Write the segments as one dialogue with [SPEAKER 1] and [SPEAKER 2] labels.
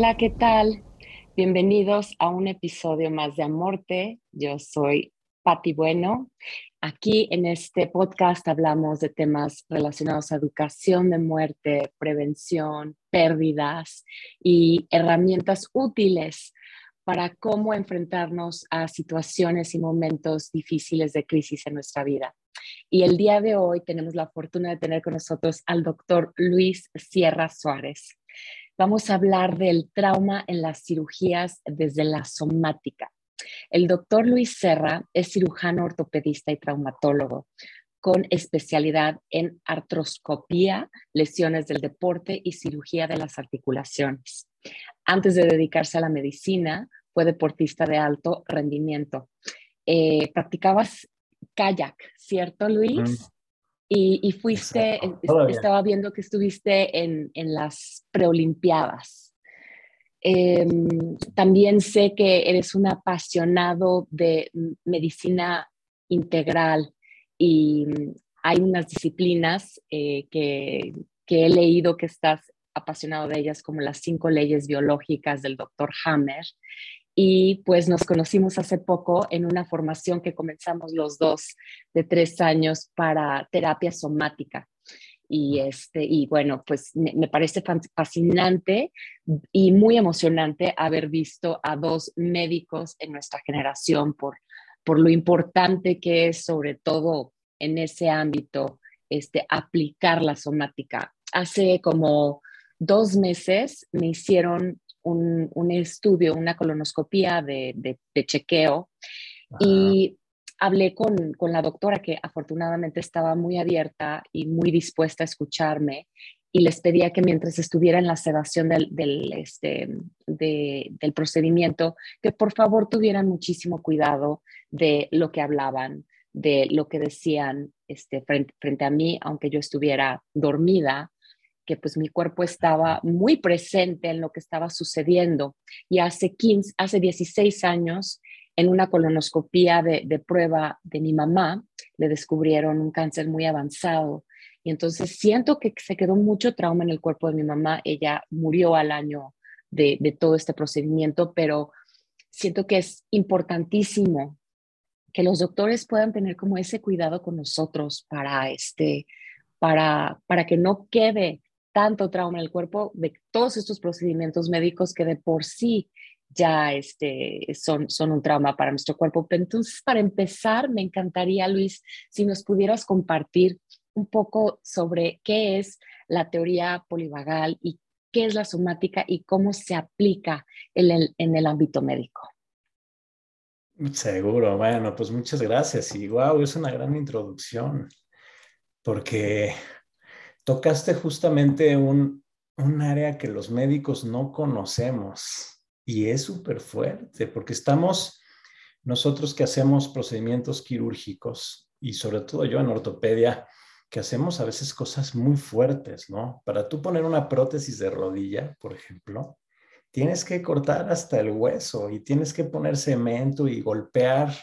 [SPEAKER 1] Hola, ¿qué tal? Bienvenidos a un episodio más de Amorte. Yo soy Patti Bueno. Aquí en este podcast hablamos de temas relacionados a educación de muerte, prevención, pérdidas y herramientas útiles para cómo enfrentarnos a situaciones y momentos difíciles de crisis en nuestra vida. Y el día de hoy tenemos la fortuna de tener con nosotros al doctor Luis Sierra Suárez. Vamos a hablar del trauma en las cirugías desde la somática. El doctor Luis Serra es cirujano ortopedista y traumatólogo con especialidad en artroscopía, lesiones del deporte y cirugía de las articulaciones. Antes de dedicarse a la medicina, fue deportista de alto rendimiento. Eh, practicabas kayak, ¿cierto, Luis? Y, fuiste, estaba viendo que estuviste en, en las preolimpiadas. Em, también sé que eres un apasionado de medicina integral y hay unas disciplinas eh, que, que, he leído que estás apasionado de ellas, como las cinco leyes biológicas del doctor Hammer y pues nos conocimos hace poco en una formación que comenzamos los dos de tres años para terapia somática. Y, este, y bueno, pues me, parece fascinante y muy emocionante haber visto a dos médicos en nuestra generación por, por lo importante que es, sobre todo en ese ámbito, este, aplicar la somática. Hace como dos meses me hicieron un, estudio, una colonoscopía de, chequeo. Y hablé con, la doctora que afortunadamente estaba muy abierta y muy dispuesta a escucharme y les pedía que mientras estuviera en la sedación del, del, este, del procedimiento, que por favor tuvieran muchísimo cuidado de lo que hablaban, de lo que decían este, frente, frente a mí, aunque yo estuviera dormida, que pues mi cuerpo estaba muy presente en lo que estaba sucediendo. Y hace 15, hace 16 años, en una colonoscopía de, de prueba de mi mamá, le descubrieron un cáncer muy avanzado. Y entonces siento que se quedó mucho trauma en el cuerpo de mi mamá. Ella murió al año de, de todo este procedimiento, pero siento que es importantísimo que los doctores puedan tener como ese cuidado con nosotros para este para, para que no quede tanto trauma en el cuerpo de todos estos procedimientos médicos que de por sí ya este, son, son un trauma para nuestro cuerpo. entonces, para empezar, me encantaría, Luis, si nos pudieras compartir un poco sobre qué es la teoría polivagal y qué es la somática y cómo se aplica en el, en el ámbito médico.
[SPEAKER 2] Seguro, bueno, pues muchas gracias y wow, es una gran introducción porque tocaste justamente un, área que los médicos no conocemos y es súper fuerte porque estamos nosotros que hacemos procedimientos quirúrgicos y sobre todo yo en ortopedia, que hacemos a veces cosas muy fuertes, ¿no? Para tú poner una prótesis de rodilla, por ejemplo, tienes que cortar hasta el hueso y tienes que poner cemento y golpear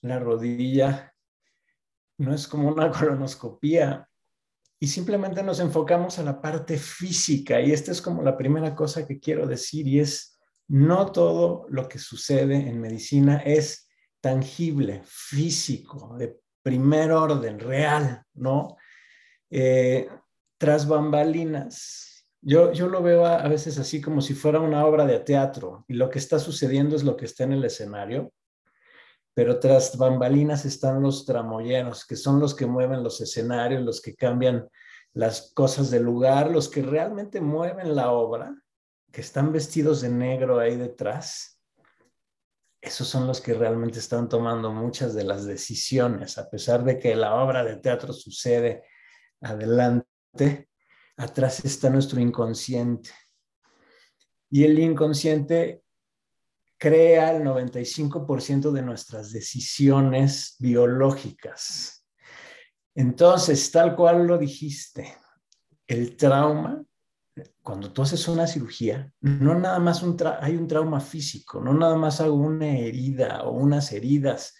[SPEAKER 2] la rodilla. No es como una colonoscopía y simplemente nos enfocamos a la parte física. Y esta es como la primera cosa que quiero decir y es, no todo lo que sucede en medicina es tangible, físico, de primer orden, real, ¿no? Eh, tras bambalinas, yo, yo lo veo a, a, veces así como si fuera una obra de teatro y lo que está sucediendo es lo que está en el escenario, pero tras bambalinas están los tramoyeros, que son los que mueven los escenarios, los que cambian las cosas del lugar, los que realmente mueven la obra, que están vestidos de negro ahí detrás. Esos son los que realmente están tomando muchas de las decisiones, a pesar de que la obra de teatro sucede adelante, atrás está nuestro inconsciente. Y el inconsciente crea el 95% de nuestras decisiones biológicas. Entonces, tal cual lo dijiste, el trauma, cuando tú haces una cirugía, no nada más un hay un trauma físico, no nada más hago una herida o unas heridas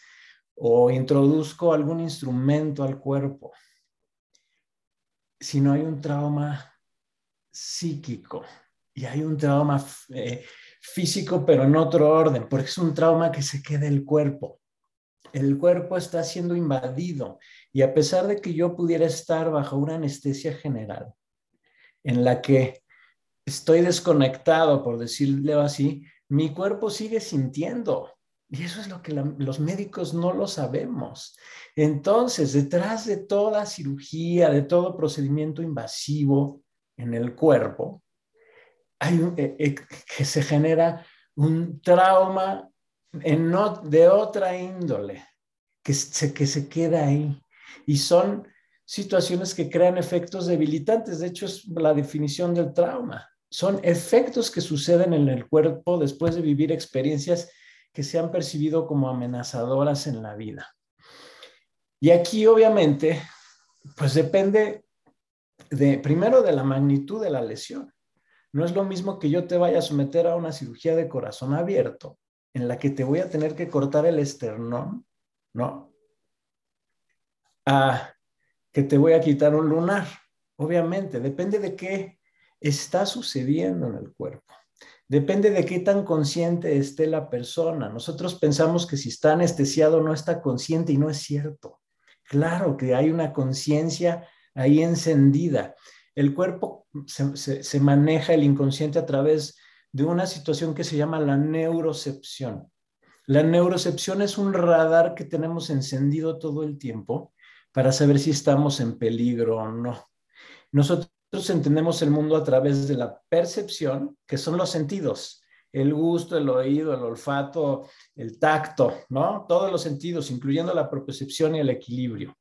[SPEAKER 2] o introduzco algún instrumento al cuerpo, sino hay un trauma psíquico, y hay un trauma eh, físico, pero en otro orden, porque es un trauma que se queda el cuerpo. El cuerpo está siendo invadido y a pesar de que yo pudiera estar bajo una anestesia general, en la que estoy desconectado, por decirlo así, mi cuerpo sigue sintiendo. Y eso es lo que los médicos no lo sabemos. Entonces, detrás de toda cirugía, de todo procedimiento invasivo en el cuerpo, eh, eh, que se genera un trauma en de otra índole que se, que se queda ahí. Y son situaciones que crean efectos debilitantes. De hecho, es la definición del trauma. Son efectos que suceden en el cuerpo después de vivir experiencias que se han percibido como amenazadoras en la vida. Y aquí, obviamente, pues depende de, primero, de la magnitud de la lesión. No es lo mismo que yo te vaya a someter a una cirugía de corazón abierto, en la que te voy a tener que cortar el esternón, ¿no? A que te voy a quitar un lunar. Obviamente, depende de qué está sucediendo en el cuerpo. Depende de qué tan consciente esté la persona. Nosotros pensamos que si está anestesiado no está consciente y no es cierto. Claro que hay una conciencia ahí encendida. El cuerpo se, maneja el inconsciente a través de una situación que se llama la neurocepción. La neurocepción es un radar que tenemos encendido todo el tiempo para saber si estamos en peligro o no. Nosotros entendemos el mundo a través de la percepción, que son los sentidos, el gusto, el oído, el olfato, el tacto, ¿no? Todos los sentidos, incluyendo la propiocepción y el equilibrio.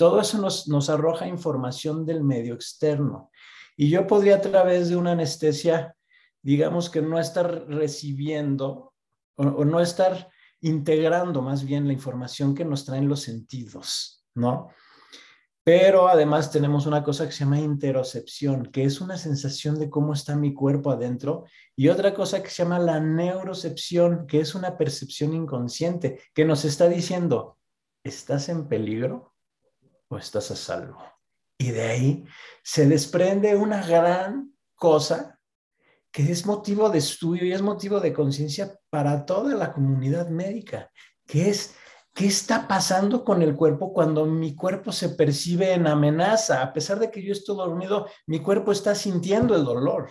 [SPEAKER 2] Todo eso nos, nos arroja información del medio externo. Y yo podría a través de una anestesia, digamos que no estar recibiendo o no estar integrando más bien la información que nos traen los sentidos. ¿no? Pero además tenemos una cosa que se llama interocepción, que es una sensación de cómo está mi cuerpo adentro, y otra cosa que se llama la neurocepción, que es una percepción inconsciente, que nos está diciendo, ¿estás en peligro o estás a salvo? Y de ahí se desprende una gran cosa que es motivo de estudio y es motivo de conciencia para toda la comunidad médica, que es ¿Qué está pasando con el cuerpo cuando mi cuerpo se percibe en amenaza? A pesar de que yo estoy dormido, mi cuerpo está sintiendo el dolor.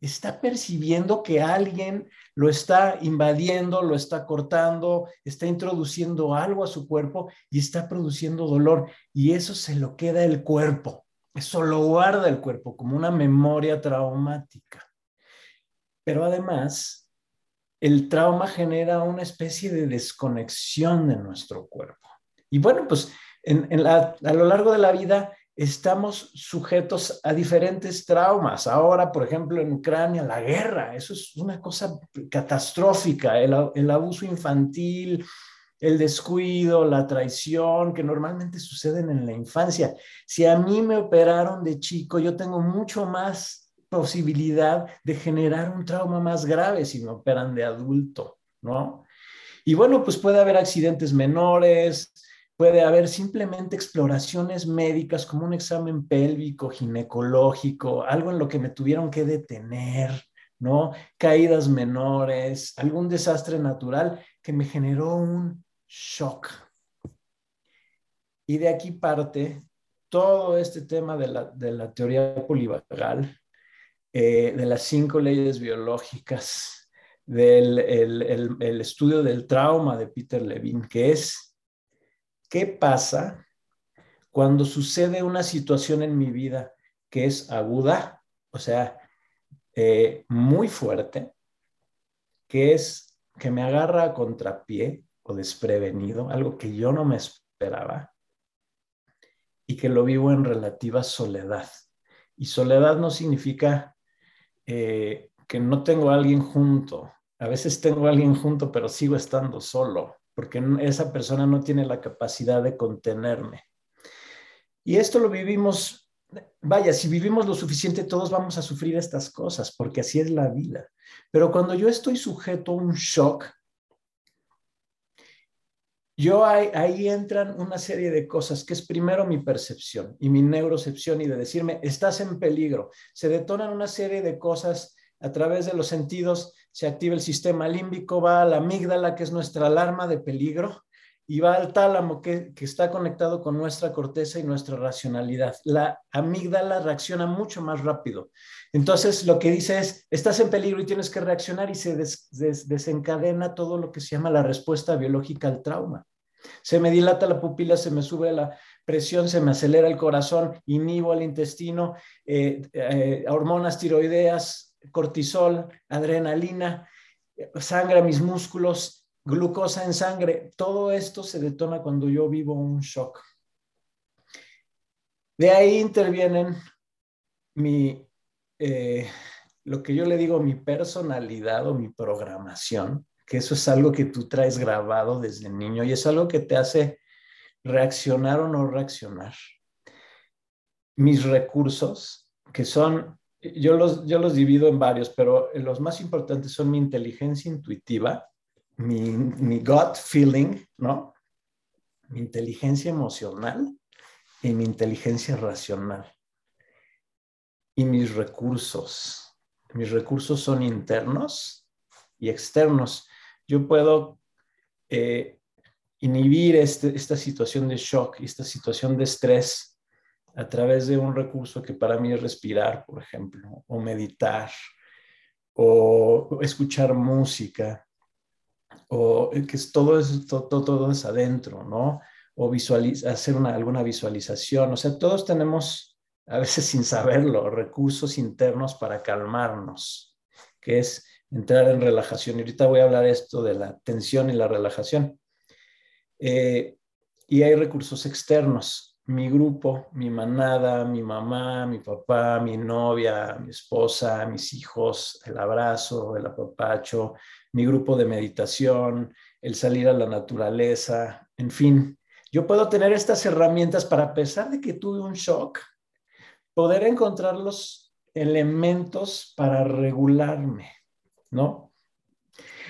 [SPEAKER 2] Está percibiendo que alguien lo está invadiendo, lo está cortando, está introduciendo algo a su cuerpo y está produciendo dolor. Y eso se lo queda el cuerpo. Eso lo guarda el cuerpo como una memoria traumática. Pero además, el trauma genera una especie de desconexión de nuestro cuerpo. Y bueno, pues a lo largo de la vida estamos sujetos a diferentes traumas. Ahora, por ejemplo, en Ucrania, la guerra, eso es una cosa catastrófica, el, el abuso infantil, el descuido, la traición, que normalmente suceden en la infancia. Si a mí me operaron de chico, yo tengo mucho más posibilidad de generar un trauma más grave si me operan de adulto, ¿no? Y bueno, pues puede haber accidentes menores, puede haber simplemente exploraciones médicas como un examen pélvico, ginecológico, algo en lo que me tuvieron que detener, ¿no? Caídas menores, algún desastre natural que me generó un shock. Y de aquí parte todo este tema de la, de la teoría polivagal, eh, de las cinco leyes biológicas, del el, estudio del trauma de Peter Levine, que es, ¿qué pasa cuando sucede una situación en mi vida que es aguda, o sea, eh, muy fuerte, que es que me agarra a contrapié o desprevenido, algo que yo no me esperaba, y que lo vivo en relativa soledad. Y soledad no significa eh, que no tengo a alguien junto. A veces tengo a alguien junto, pero sigo estando solo, porque esa persona no tiene la capacidad de contenerme. Y esto lo vivimos, vaya, si vivimos lo suficiente, todos vamos a sufrir estas cosas, porque así es la vida. Pero cuando yo estoy sujeto a un shock, yo ahí, entran una serie de cosas, que es primero mi percepción y mi neurocepción y de decirme, estás en peligro. Se detonan una serie de cosas a través de los sentidos, se activa el sistema límbico, va a la amígdala, que es nuestra alarma de peligro, y va al tálamo, que, que está conectado con nuestra corteza y nuestra racionalidad. La amígdala reacciona mucho más rápido. Entonces, lo que dice es, estás en peligro y tienes que reaccionar y se desencadena todo lo que se llama la respuesta biológica al trauma. Se me dilata la pupila, se me sube la presión, se me acelera el corazón, inhibo al intestino, eh, eh, hormonas tiroideas, cortisol, adrenalina, sangre a mis músculos, glucosa en sangre, todo esto se detona cuando yo vivo un shock. De ahí intervienen mi, eh, lo que yo le digo, mi personalidad o mi programación, que eso es algo que tú traes grabado desde niño y es algo que te hace reaccionar o no reaccionar. Mis recursos, que son, yo los, yo los divido en varios, pero los más importantes son mi inteligencia intuitiva, mi, gut feeling, ¿no? Mi inteligencia emocional y mi inteligencia racional. Y mis recursos. Mis recursos son internos y externos. Yo puedo eh, inhibir este, esta situación de shock esta situación de estrés a través de un recurso que para mí es respirar, por ejemplo, o meditar, o escuchar música, o que es todo, es, todo, todo, es adentro, ¿no? O hacer una, alguna visualización. O sea, todos tenemos, a veces sin saberlo, recursos internos para calmarnos, que es entrar en relajación. Y ahorita voy a hablar esto de la tensión y la relajación. Eh, y hay recursos externos. Mi grupo, mi manada, mi mamá, mi papá, mi novia, mi esposa, mis hijos, el abrazo, el apapacho, mi grupo de meditación, el salir a la naturaleza, en fin. Yo puedo tener estas herramientas para, a pesar de que tuve un shock, poder encontrar los elementos para regularme, ¿no?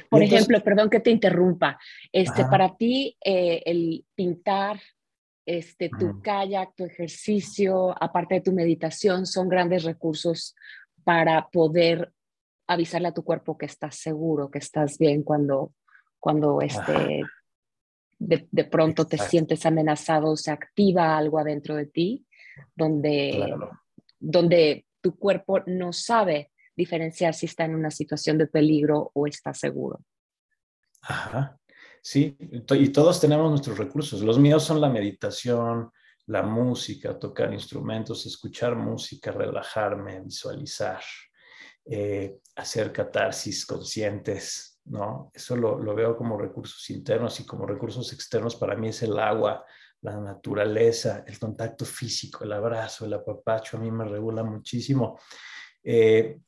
[SPEAKER 1] Por ejemplo, perdón que te interrumpa, este, para ti eh, el pintar, este, tu kayak, tu ejercicio, aparte de tu meditación, son grandes recursos para poder avisarle a tu cuerpo que estás seguro, que estás bien cuando, cuando este, de, pronto te sientes amenazado, se activa algo adentro de ti, donde, donde tu cuerpo no sabe diferenciar si está en una situación de peligro o está seguro.
[SPEAKER 2] Ajá. Sí, y todos tenemos nuestros recursos. Los míos son la meditación, la música, tocar instrumentos, escuchar música, relajarme, visualizar. Eh, hacer catarsis conscientes, ¿no? Eso lo, lo, veo como recursos internos y como recursos externos para mí es el agua, la naturaleza, el contacto físico, el abrazo, el apapacho, a mí me regula muchísimo. Eh,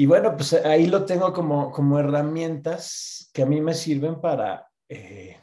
[SPEAKER 2] y bueno, pues ahí lo tengo como, como herramientas que a mí me sirven para eh,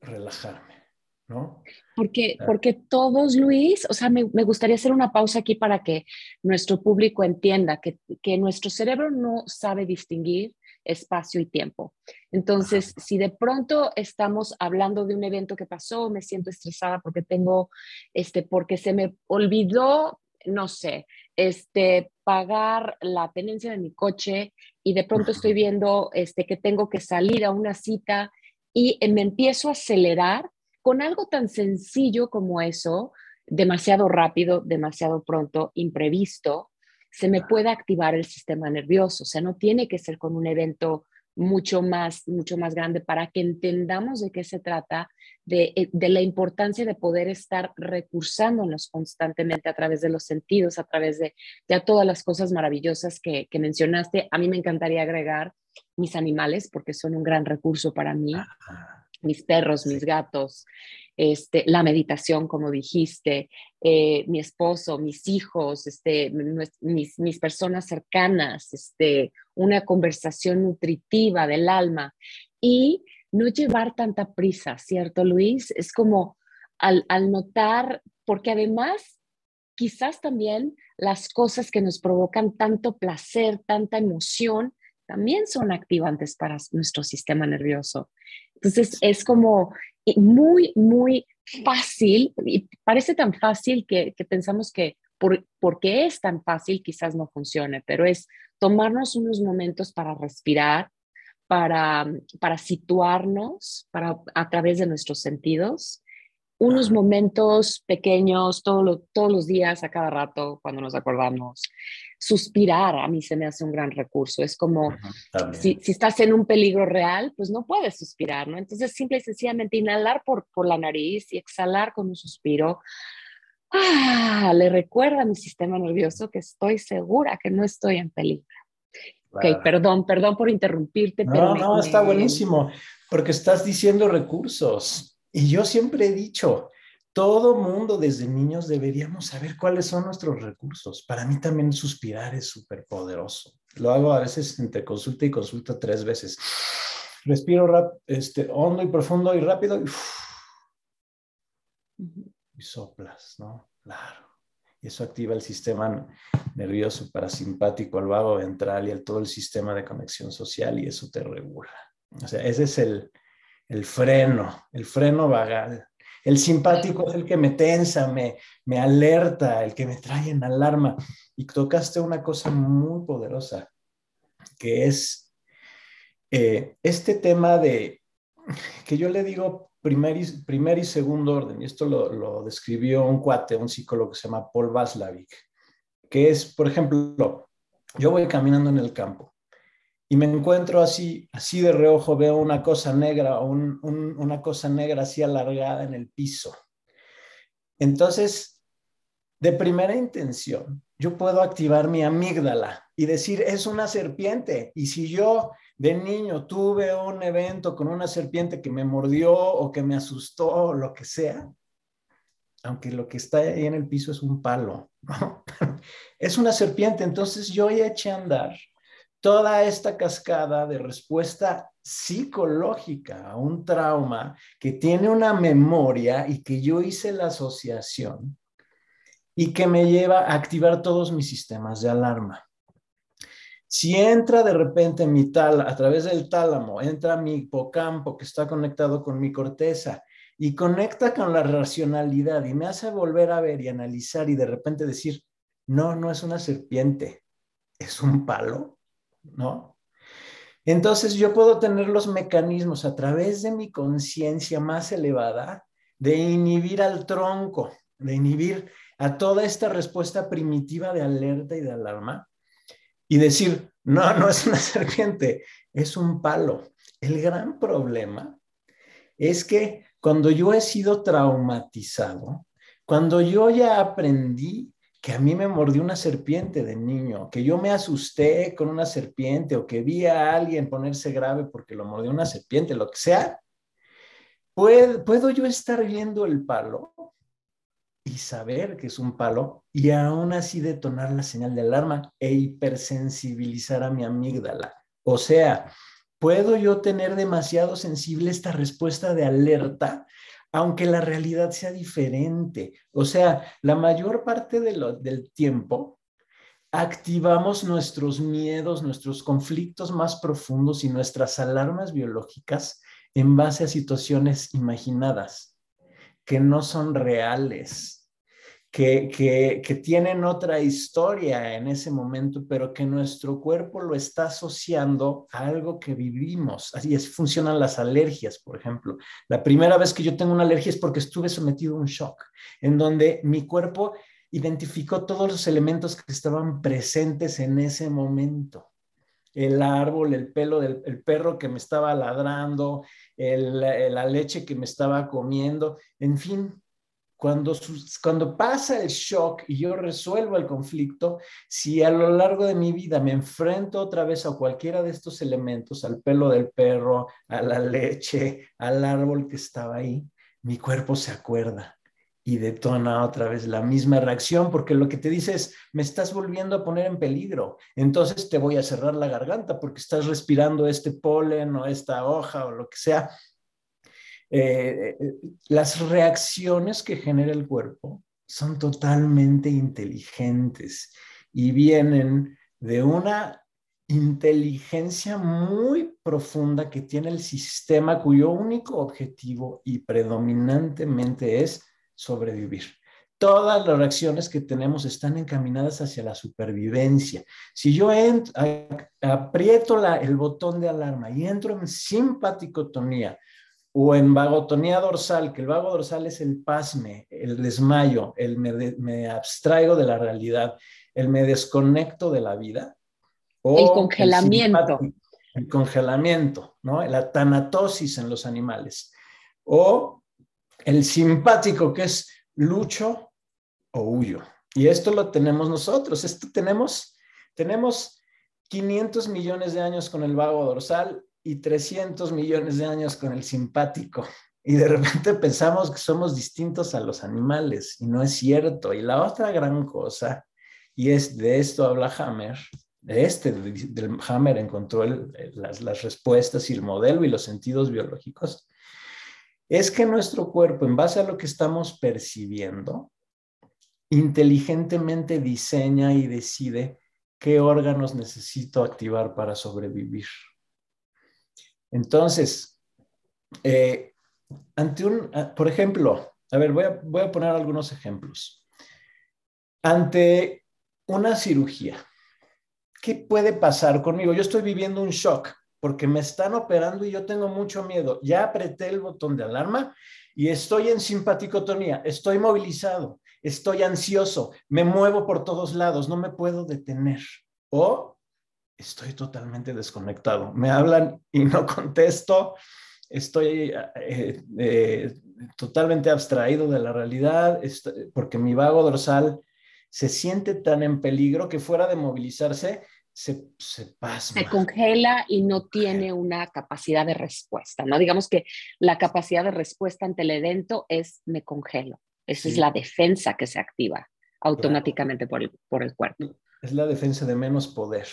[SPEAKER 2] relajarme, ¿no?
[SPEAKER 1] Porque, porque todos, Luis, o sea, me, gustaría hacer una pausa aquí para que nuestro público entienda que, que nuestro cerebro no sabe distinguir espacio y tiempo. Entonces, si de pronto estamos hablando de un evento que pasó, me siento estresada porque tengo, este, porque se me olvidó, no sé, este, pagar la tenencia de mi coche y de pronto estoy viendo, este, que tengo que salir a una cita y me empiezo a acelerar con algo tan sencillo como eso, demasiado rápido, demasiado pronto, imprevisto, se me puede activar el sistema nervioso. O sea, no tiene que ser con un evento mucho más, mucho más grande para que entendamos de qué se trata, de, eh, la importancia de poder estar recursándonos constantemente a través de los sentidos, a través de, de todas las cosas maravillosas que, que, mencionaste. A mí me encantaría agregar mis animales porque son un gran recurso para mí. Mis perros, mis gatos, este, la meditación, como dijiste, eh, mi esposo, mis hijos, este, mis, mis, personas cercanas, este, una conversación nutritiva del alma y no llevar tanta prisa, ¿cierto, Luis? Es como al, al notar, porque además quizás también las cosas que nos provocan tanto placer, tanta emoción, también son activantes para nuestro sistema nervioso. Entonces es como muy, muy fácil, y parece tan fácil que, pensamos que por, porque es tan fácil quizás no funcione, pero es tomarnos unos momentos para respirar, para, para situarnos para, a través de nuestros sentidos unos momentos pequeños todos los días, a cada rato, cuando nos acordamos. Suspirar a mí se me hace un gran recurso. Es como si, si, estás en un peligro real, pues no puedes suspirar, ¿no? Entonces, simple y sencillamente inhalar por, por la nariz y exhalar con un suspiro. Ah, le recuerda a mi sistema nervioso que estoy segura que no estoy en peligro. Ok, perdón, perdón por interrumpirte.
[SPEAKER 2] No, pero no, está buenísimo, porque estás diciendo recursos. Y yo siempre he dicho, todo mundo desde niños deberíamos saber cuáles son nuestros recursos. Para mí también suspirar es súper poderoso. Lo hago a veces entre consulta y consulta tres veces. Respiro rap, este, hondo y profundo y rápido y, soplas, ¿no? Claro. Y eso activa el sistema nervioso parasimpático, al vago ventral y el, todo el sistema de conexión social y eso te regula. O sea, ese es el, el freno, el freno vagal. El simpático es el que me tensa, me, me alerta, el que me trae en alarma. Y tocaste una cosa muy poderosa, que es eh, este tema de, que yo le digo primer y, primer y segundo orden, y esto lo, lo, describió un cuate, un psicólogo que se llama Paul Vaslavic, que es, por ejemplo, yo voy caminando en el campo y me encuentro así, así de reojo, veo una cosa negra o una cosa negra así alargada en el piso. Entonces, de primera intención, yo puedo activar mi amígdala y decir, es una serpiente. Y si yo de niño tuve un evento con una serpiente que me mordió o que me asustó o lo que sea, aunque lo que está ahí en el piso es un palo, es una serpiente, entonces yo ya eché a andar toda esta cascada de respuesta psicológica a un trauma que tiene una memoria y que yo hice la asociación y que me lleva a activar todos mis sistemas de alarma. Si entra de repente mi tal a través del tálamo, entra mi hipocampo que está conectado con mi corteza y conecta con la racionalidad y me hace volver a ver y analizar y de repente decir, no, no es una serpiente, es un palo ¿no? Entonces yo puedo tener los mecanismos a través de mi conciencia más elevada de inhibir al tronco, de inhibir a toda esta respuesta primitiva de alerta y de alarma y decir, no, no es una serpiente, es un palo. El gran problema es que cuando yo he sido traumatizado, cuando yo ya aprendí que a mí me mordió una serpiente de niño, que yo me asusté con una serpiente o que vi a alguien ponerse grave porque lo mordió una serpiente, lo que sea, ¿puedo, puedo yo estar viendo el palo y saber que es un palo y aún así detonar la señal de alarma e hipersensibilizar a mi amígdala. O sea, ¿puedo yo tener demasiado sensible esta respuesta de alerta aunque la realidad sea diferente. O sea, la mayor parte del tiempo activamos nuestros miedos, nuestros conflictos más profundos y nuestras alarmas biológicas en base a situaciones imaginadas que no son reales que, tienen otra historia en ese momento, pero que nuestro cuerpo lo está asociando a algo que vivimos. Así es, funcionan las alergias, por ejemplo. La primera vez que yo tengo una alergia es porque estuve sometido a un shock, en donde mi cuerpo identificó todos los elementos que estaban presentes en ese momento. El árbol, el pelo del perro que me estaba ladrando, la leche que me estaba comiendo, en fin, cuando, cuando pasa el shock y yo resuelvo el conflicto, si a lo largo de mi vida me enfrento otra vez a cualquiera de estos elementos, al pelo del perro, a la leche, al árbol que estaba ahí, mi cuerpo se acuerda y detona otra vez la misma reacción, porque lo que te dice es, me estás volviendo a poner en peligro, entonces te voy a cerrar la garganta porque estás respirando este polen o esta hoja o lo que sea, eh, eh, las reacciones que genera el cuerpo son totalmente inteligentes y vienen de una inteligencia muy profunda que tiene el sistema cuyo único objetivo y predominantemente es sobrevivir. Todas las reacciones que tenemos están encaminadas hacia la supervivencia. Si yo aprieto el botón de alarma y entro en simpaticotonía o en vagotonía dorsal, que el vago dorsal es el pasme, el desmayo, el me, abstraigo de la realidad, el me desconecto de la vida.
[SPEAKER 1] O el congelamiento.
[SPEAKER 2] El, congelamiento, ¿no? La tanatosis en los animales. O el simpático, que es lucho o huyo. Y esto lo tenemos nosotros. Esto tenemos, tenemos 500 millones de años con el vago dorsal y 300 millones de años con el simpático. Y de repente pensamos que somos distintos a los animales y no es cierto. Y la otra gran cosa, y es de esto habla Hammer, de este, del Hammer encontró las, las respuestas y el modelo y los sentidos biológicos, es que nuestro cuerpo, en base a lo que estamos percibiendo, inteligentemente diseña y decide qué órganos necesito activar para sobrevivir. Entonces, eh, ante un, ah, por ejemplo, a ver, voy a, voy a poner algunos ejemplos. Ante una cirugía, ¿qué puede pasar conmigo? Yo estoy viviendo un shock porque me están operando y yo tengo mucho miedo. Ya apreté el botón de alarma y estoy en simpaticotonía, estoy movilizado, estoy ansioso, me muevo por todos lados, no me puedo detener. O estoy totalmente desconectado. Me hablan y no contesto. Estoy eh, eh, totalmente abstraído de la realidad porque mi vago dorsal se siente tan en peligro que fuera de movilizarse se, se pasma.
[SPEAKER 1] Se congela y no tiene una capacidad de respuesta, ¿no? Digamos que la capacidad de respuesta ante el evento es me congelo. Esa es la defensa que se activa automáticamente por, el, por el cuerpo.
[SPEAKER 2] Es la defensa de menos poder.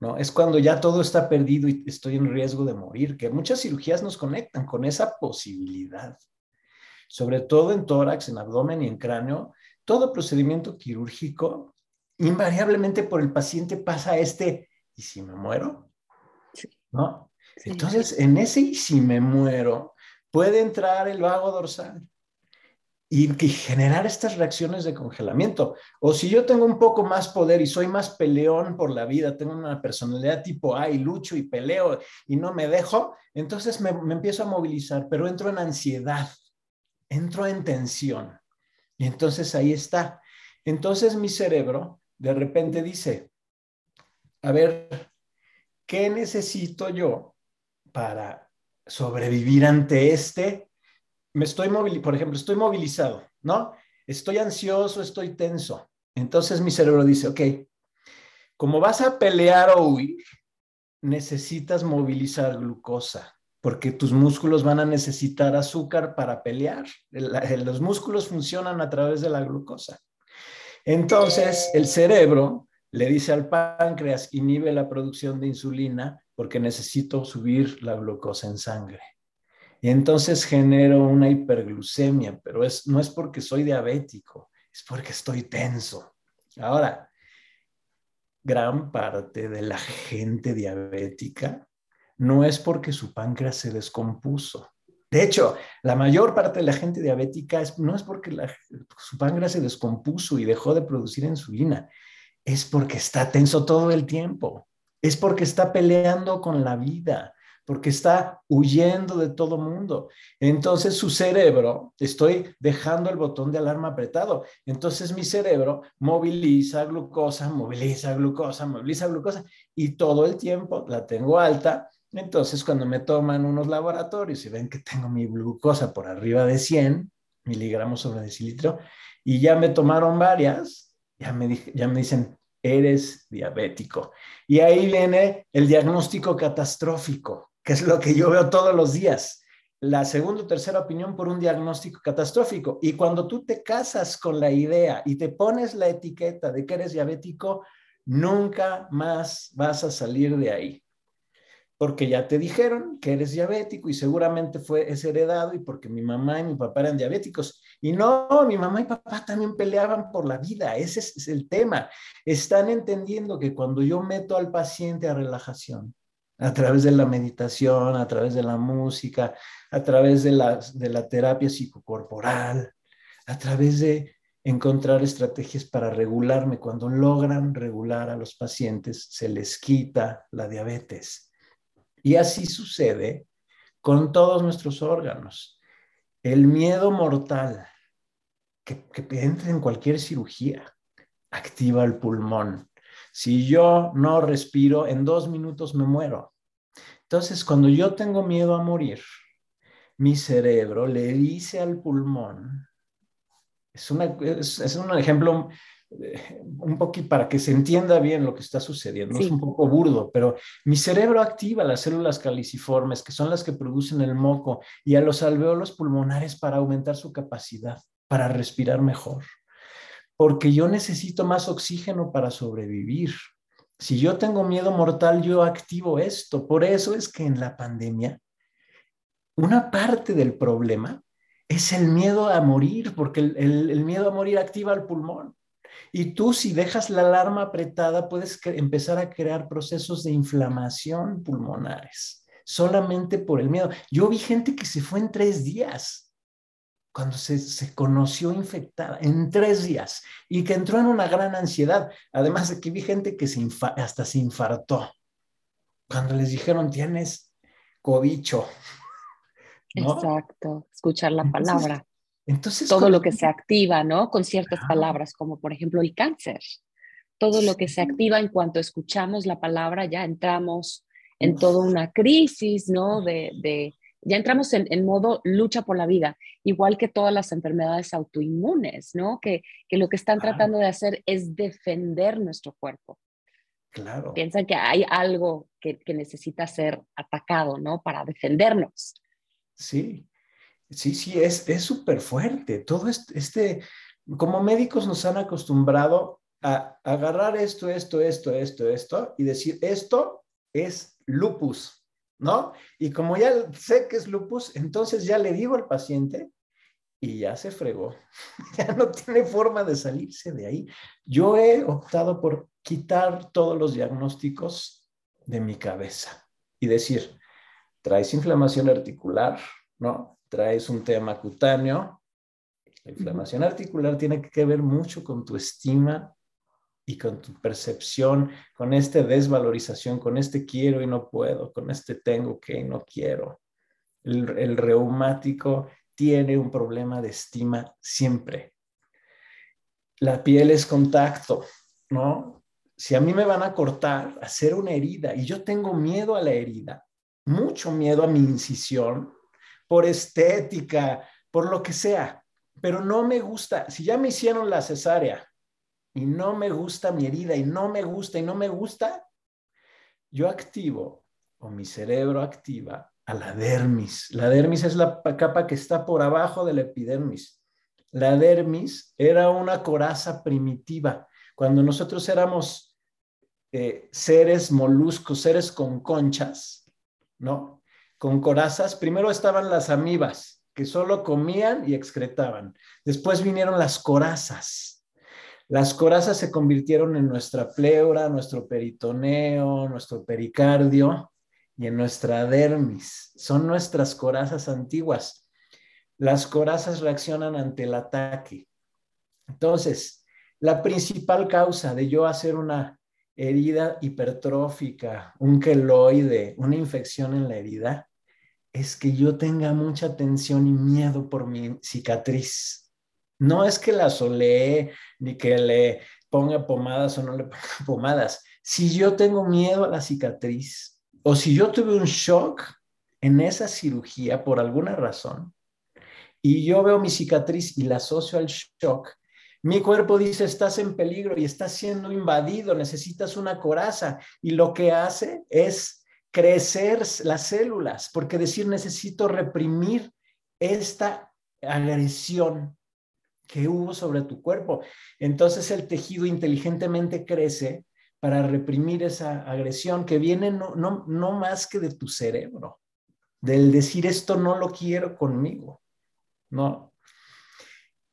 [SPEAKER 2] ¿No? Es cuando ya todo está perdido y estoy en riesgo de morir, que muchas cirugías nos conectan con esa posibilidad. Sobre todo en tórax, en abdomen y en cráneo, todo procedimiento quirúrgico, invariablemente por el paciente pasa este, ¿y si me muero? ¿No? Entonces, en ese ¿y si me muero? puede entrar el vago dorsal y, generar estas reacciones de congelamiento. O si yo tengo un poco más poder y soy más peleón por la vida, tengo una personalidad tipo A y lucho y peleo y no me dejo, entonces me, me empiezo a movilizar, pero entro en ansiedad, entro en tensión. Y entonces ahí está. Entonces mi cerebro de repente dice, a ver, ¿qué necesito yo para sobrevivir ante este me estoy por ejemplo, estoy movilizado, ¿no? Estoy ansioso, estoy tenso. Entonces mi cerebro dice, ok, como vas a pelear o huir, necesitas movilizar glucosa, porque tus músculos van a necesitar azúcar para pelear. los músculos funcionan a través de la glucosa. Entonces el cerebro le dice al páncreas, inhibe la producción de insulina porque necesito subir la glucosa en sangre. Y entonces genero una hiperglucemia, pero es, no es porque soy diabético, es porque estoy tenso. Ahora, gran parte de la gente diabética no es porque su páncreas se descompuso. De hecho, la mayor parte de la gente diabética es, no es porque su páncreas se descompuso y dejó de producir insulina, es porque está tenso todo el tiempo, es porque está peleando con la vida, porque está huyendo de todo mundo. Entonces su cerebro, estoy dejando el botón de alarma apretado. Entonces mi cerebro moviliza glucosa, moviliza glucosa, moviliza glucosa y todo el tiempo la tengo alta. Entonces cuando me toman unos laboratorios y ven que tengo mi glucosa por arriba de 100 miligramos sobre decilitro y ya me tomaron varias, ya me, ya me dicen, eres diabético. Y ahí viene el diagnóstico catastrófico que es lo que yo veo todos los días. La segunda o tercera opinión por un diagnóstico catastrófico. Y cuando tú te casas con la idea y te pones la etiqueta de que eres diabético, nunca más vas a salir de ahí. porque ya te dijeron que eres diabético y seguramente fue ese heredado y porque mi mamá y mi papá eran diabéticos. Y no, mi mamá y papá también peleaban por la vida, ese es el tema. Están entendiendo que cuando yo meto al paciente a relajación, a través de la meditación, a través de la música, a través de la, de la terapia psicocorporal, a través de encontrar estrategias para regularme. Cuando logran regular a los pacientes, se les quita la diabetes. Y así sucede con todos nuestros órganos. El miedo mortal que, que entra en cualquier cirugía activa el pulmón. Si yo no respiro, en dos minutos me muero. Entonces, cuando yo tengo miedo a morir, mi cerebro le dice al pulmón, es, es, un ejemplo eh, un poquito para que se entienda bien lo que está sucediendo. Es un poco burdo, pero mi cerebro activa las células caliciformes, que son las que producen el moco, y a los alveolos pulmonares para aumentar su capacidad, para respirar mejor. Porque yo necesito más oxígeno para sobrevivir. Si yo tengo miedo mortal, yo activo esto. Por eso es que en la pandemia, una parte del problema es el miedo a morir, porque el, miedo a morir activa el pulmón. Y tú si dejas la alarma apretada, puedes empezar a crear procesos de inflamación pulmonares, solamente por el miedo. Yo vi gente que se fue en tres días cuando se, conoció infectada en tres días y que entró en una gran ansiedad. Además de que vi gente que se hasta se infartó cuando les dijeron tienes cobicho.
[SPEAKER 1] Exacto, escuchar la palabra. Entonces, todo lo que se activa, ¿no? Con ciertas palabras, como por ejemplo el cáncer. Todo lo que se activa en cuanto escuchamos la palabra, ya entramos en toda una crisis, ¿no? De, de, ya entramos en, modo lucha por la vida, igual que todas las enfermedades autoinmunes, ¿no? Que, lo que están tratando de hacer es defender nuestro cuerpo. Claro. Piensan que hay algo que, necesita ser atacado, ¿no? Para defendernos.
[SPEAKER 2] Sí, sí, sí, es súper fuerte. Todo este, este, como médicos nos han acostumbrado a agarrar esto, esto, esto, esto, esto y decir, esto es lupus. ¿No? Y como ya sé que es lupus, entonces ya le digo al paciente y ya se fregó. ya no tiene forma de salirse de ahí. Yo he optado por quitar todos los diagnósticos de mi cabeza y decir, traes inflamación articular, ¿no? Traes un tema cutáneo. La inflamación articular tiene que ver mucho con tu estima y con tu percepción, con esta desvalorización, con este quiero y no puedo, con este tengo que y no quiero. El, reumático tiene un problema de estima siempre. La piel es contacto, ¿no? Si a mí me van a cortar, hacer una herida y yo tengo miedo a la herida, mucho miedo a mi incisión, por estética, por lo que sea, pero no me gusta. Si ya me hicieron la cesárea y no me gusta mi herida y no me gusta y no me gusta, yo activo o mi cerebro activa a la dermis. La dermis es la capa que está por abajo de la epidermis. La dermis era una coraza primitiva. Cuando nosotros éramos eh, seres moluscos, seres con conchas, ¿no? Con corazas, primero estaban las amibas, que solo comían y excretaban. Después vinieron las corazas, las corazas se convirtieron en nuestra pleura, nuestro peritoneo, nuestro pericardio y en nuestra dermis. Son nuestras corazas antiguas. Las corazas reaccionan ante el ataque. Entonces, la principal causa de yo hacer una herida hipertrófica, un queloide, una infección en la herida, es que yo tenga mucha tensión y miedo por mi cicatriz. No es que la solee ni que le ponga pomadas o no le ponga pomadas. Si yo tengo miedo a la cicatriz o si yo tuve un shock en esa cirugía por alguna razón y yo veo mi cicatriz y la asocio al shock, mi cuerpo dice, estás en peligro y estás siendo invadido, necesitas una coraza. Y lo que hace es crecer las células, porque decir, necesito reprimir esta agresión que hubo sobre tu cuerpo. Entonces el tejido inteligentemente crece para reprimir esa agresión que viene no, no, no más que de tu cerebro, del decir esto no lo quiero conmigo, ¿no?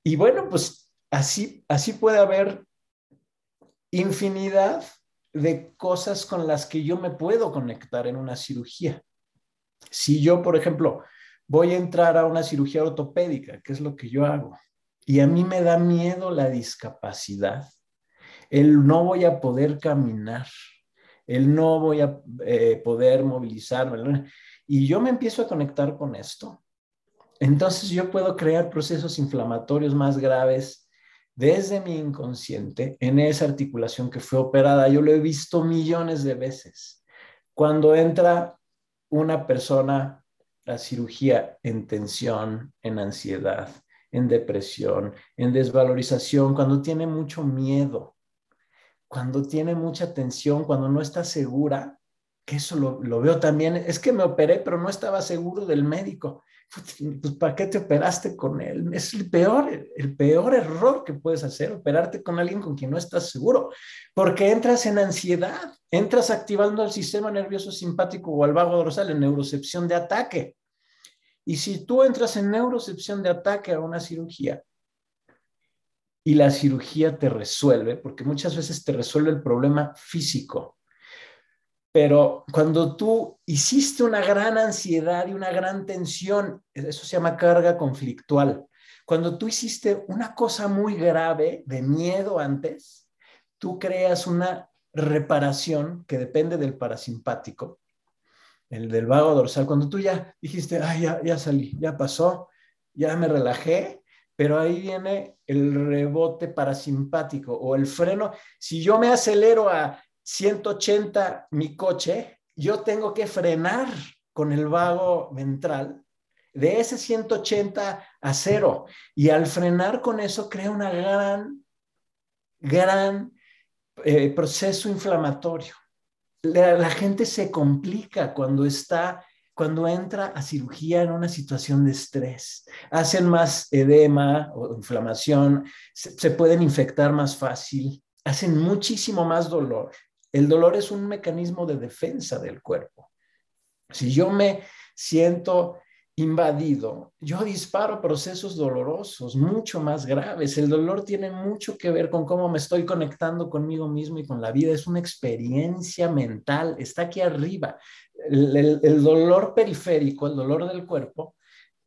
[SPEAKER 2] Y bueno, pues así, así puede haber infinidad de cosas con las que yo me puedo conectar en una cirugía. Si yo, por ejemplo, voy a entrar a una cirugía ortopédica, que es lo que yo hago, y a mí me da miedo la discapacidad, el no voy a poder caminar, el no voy a eh, poder movilizarme, y yo me empiezo a conectar con esto, entonces yo puedo crear procesos inflamatorios más graves desde mi inconsciente en esa articulación que fue operada. Yo lo he visto millones de veces. Cuando entra una persona a cirugía en tensión, en ansiedad, en depresión, en desvalorización, cuando tiene mucho miedo, cuando tiene mucha tensión, cuando no está segura, que eso lo, veo también, es que me operé, pero no estaba seguro del médico. Pues, ¿para qué te operaste con él? Es el peor, el peor error que puedes hacer, operarte con alguien con quien no estás seguro, porque entras en ansiedad, entras activando el sistema nervioso simpático o al vago dorsal en neurocepción de ataque. Y si tú entras en neurocepción de ataque a una cirugía y la cirugía te resuelve, porque muchas veces te resuelve el problema físico, pero cuando tú hiciste una gran ansiedad y una gran tensión, eso se llama carga conflictual. Cuando tú hiciste una cosa muy grave de miedo antes, tú creas una reparación que depende del parasimpático el del vago dorsal, cuando tú ya dijiste, ay, ya, ya salí, ya pasó, ya me relajé, pero ahí viene el rebote parasimpático o el freno. Si yo me acelero a 180 mi coche, yo tengo que frenar con el vago ventral de ese 180 a cero. Y al frenar con eso crea una gran, gran eh, proceso inflamatorio la, gente se complica cuando está, cuando entra a cirugía en una situación de estrés. Hacen más edema o inflamación, se, pueden infectar más fácil, hacen muchísimo más dolor. El dolor es un mecanismo de defensa del cuerpo. Si yo me siento invadido, yo disparo procesos dolorosos mucho más graves. El dolor tiene mucho que ver con cómo me estoy conectando conmigo mismo y con la vida. Es una experiencia mental, está aquí arriba. El, dolor periférico, el dolor del cuerpo,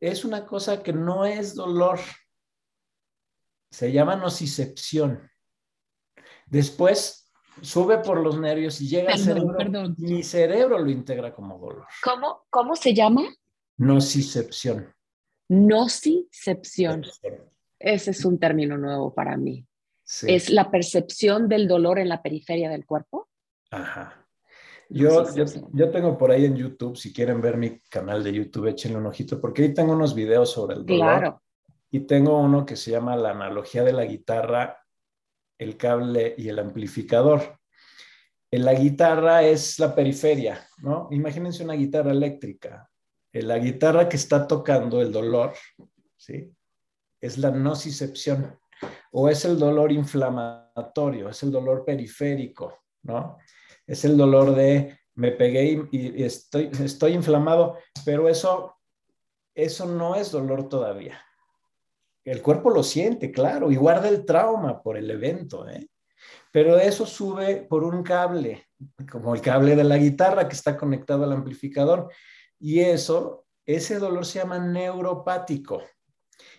[SPEAKER 2] es una cosa que no es dolor. Se llama nocicepción. Después sube por los nervios y llega al cerebro. Mi cerebro lo integra como dolor.
[SPEAKER 1] ¿Cómo, cómo se llama?
[SPEAKER 2] Nocicepción.
[SPEAKER 1] Nocicepción. Ese es un término nuevo para mí. Es la percepción del dolor en la periferia del cuerpo.
[SPEAKER 2] Ajá. Yo, yo, tengo por ahí en YouTube, si quieren ver mi canal de YouTube, échenle un ojito, porque ahí tengo unos videos sobre el dolor. Claro. Y tengo uno que se llama La analogía de la guitarra, el cable y el amplificador. En la guitarra es la periferia, ¿no? Imagínense una guitarra eléctrica la guitarra que está tocando el dolor, ¿sí? Es la nocicepción o es el dolor inflamatorio, es el dolor periférico, ¿no? Es el dolor de me pegué y, estoy, estoy inflamado, pero eso, eso no es dolor todavía. El cuerpo lo siente, claro, y guarda el trauma por el evento, ¿eh? Pero eso sube por un cable, como el cable de la guitarra que está conectado al amplificador. Y eso, ese dolor se llama neuropático.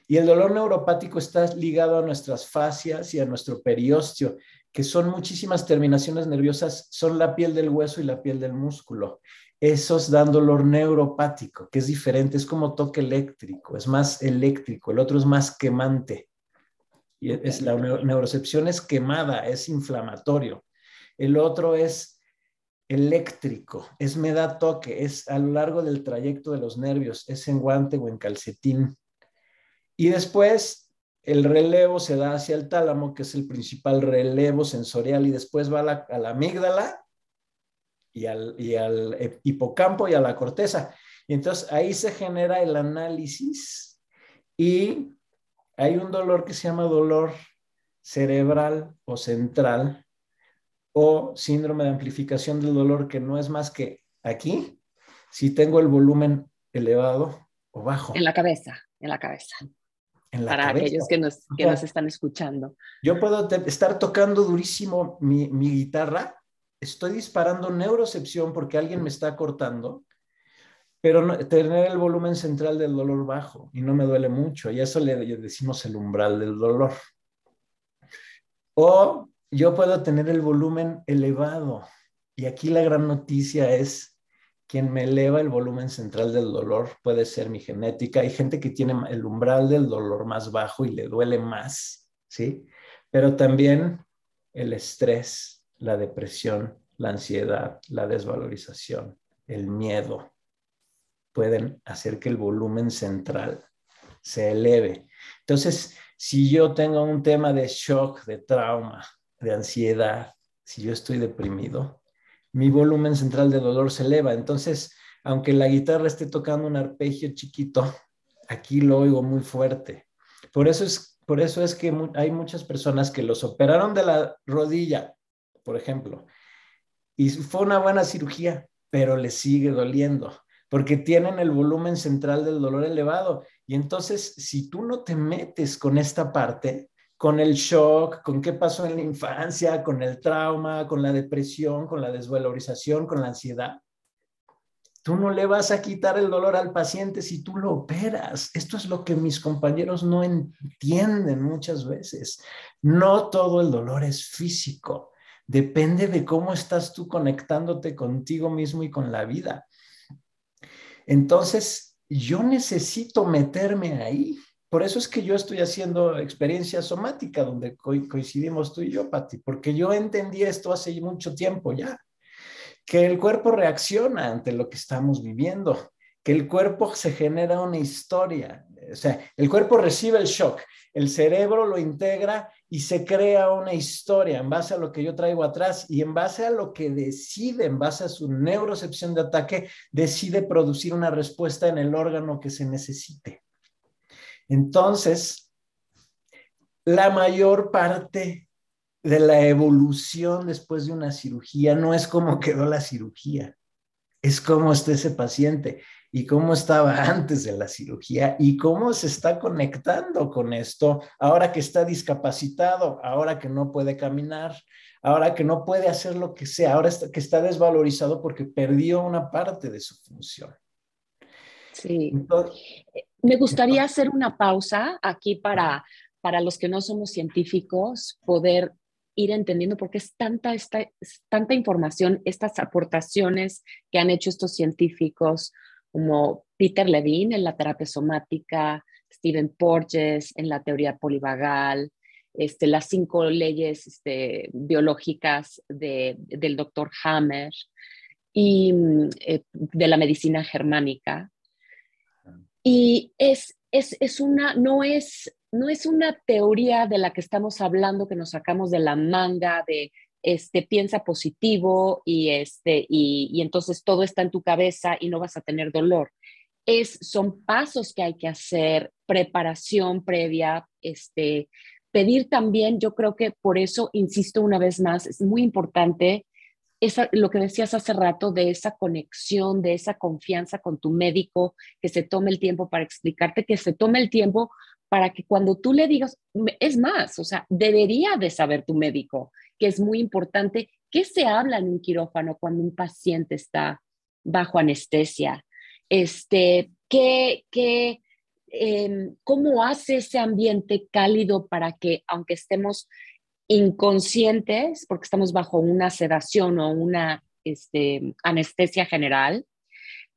[SPEAKER 2] Y el dolor neuropático está ligado a nuestras fascias y a nuestro periósteo, que son muchísimas terminaciones nerviosas, son la piel del hueso y la piel del músculo. Esos dan dolor neuropático, que es diferente, es como toque eléctrico, es más eléctrico, el otro es más quemante. Y es, la neurocepción es quemada, es inflamatorio. El otro es eléctrico, es me da toque, es a lo largo del trayecto de los nervios, es en guante o en calcetín. Y después el relevo se da hacia el tálamo, que es el principal relevo sensorial, y después va a la, amígdala y al, y al hipocampo y a la corteza. Y entonces ahí se genera el análisis y hay un dolor que se llama dolor cerebral o central, o síndrome de amplificación del dolor, que no es más que aquí, si tengo el volumen elevado o bajo.
[SPEAKER 1] En la cabeza, en la cabeza. para aquellos que nos, que nos están escuchando.
[SPEAKER 2] Yo puedo estar tocando durísimo mi, mi guitarra, estoy disparando neurocepción porque alguien me está cortando, pero tener el volumen central del dolor bajo y no me duele mucho, y eso le decimos el umbral del dolor. O yo puedo tener el volumen elevado, y aquí la gran noticia es quien me eleva el volumen central del dolor puede ser mi genética. Hay gente que tiene el umbral del dolor más bajo y le duele más, ¿sí? Pero también el estrés, la depresión, la ansiedad, la desvalorización, el miedo, pueden hacer que el volumen central se eleve. Entonces, si yo tengo un tema de shock, de trauma, de ansiedad, si yo estoy deprimido, mi volumen central de dolor se eleva. Entonces, aunque la guitarra esté tocando un arpegio chiquito, aquí lo oigo muy fuerte. Por eso es, por eso es que hay muchas personas que los operaron de la rodilla, por ejemplo, y fue una buena cirugía, pero les sigue doliendo porque tienen el volumen central del dolor elevado. Y entonces, si tú no te metes con esta parte, con el shock, con qué pasó en la infancia, con el trauma, con la depresión, con la desvalorización, con la ansiedad, tú no le vas a quitar el dolor al paciente si tú lo operas. Esto es lo que mis compañeros no entienden muchas veces. No todo el dolor es físico. Depende de cómo estás tú conectándote contigo mismo y con la vida. Entonces, yo necesito meterme ahí. Por eso es que yo estoy haciendo experiencia somática, donde coincidimos tú y yo, Pati, porque yo entendí esto hace mucho tiempo ya, que el cuerpo reacciona ante lo que estamos viviendo, que el cuerpo se genera una historia, o sea, el cuerpo recibe el shock, el cerebro lo integra y se crea una historia en base a lo que yo traigo atrás y en base a lo que decide, en base a su neurocepción de ataque, decide producir una respuesta en el órgano que se necesite. Entonces, la mayor parte de la evolución después de una cirugía no es cómo quedó la cirugía, es cómo está ese paciente y cómo estaba antes de la cirugía y cómo se está conectando con esto ahora que está discapacitado, ahora que no puede caminar, ahora que no puede hacer lo que sea, ahora que está desvalorizado porque perdió una parte de su función.
[SPEAKER 1] Sí. Me gustaría hacer una pausa aquí para, para los que no somos científicos, poder ir entendiendo por qué es tanta, esta, tanta información, estas aportaciones que han hecho estos científicos, como Peter Levine en la terapia somática, Stephen Porges en la teoría polivagal, este, las cinco leyes este, biológicas del doctor Hammer y mm, eh, de la medicina germánica. Y es, es, es, una, no es, no es una teoría de la que estamos hablando que nos sacamos de la manga de este, piensa positivo y, este, y, entonces todo está en tu cabeza y no vas a tener dolor. Es, son pasos que hay que hacer, preparación previa, este, pedir también, yo creo que por eso, insisto una vez más, es muy importante esa, lo que decías hace rato de esa conexión, de esa confianza con tu médico, que se tome el tiempo para explicarte, que se tome el tiempo para que cuando tú le digas, es más, o sea, debería de saber tu médico que es muy importante. ¿Qué se habla en un quirófano cuando un paciente está bajo anestesia? Este, ¿qué, qué, em, ¿Cómo hace ese ambiente cálido para que, aunque estemos inconscientes, porque estamos bajo una sedación o una este, anestesia general,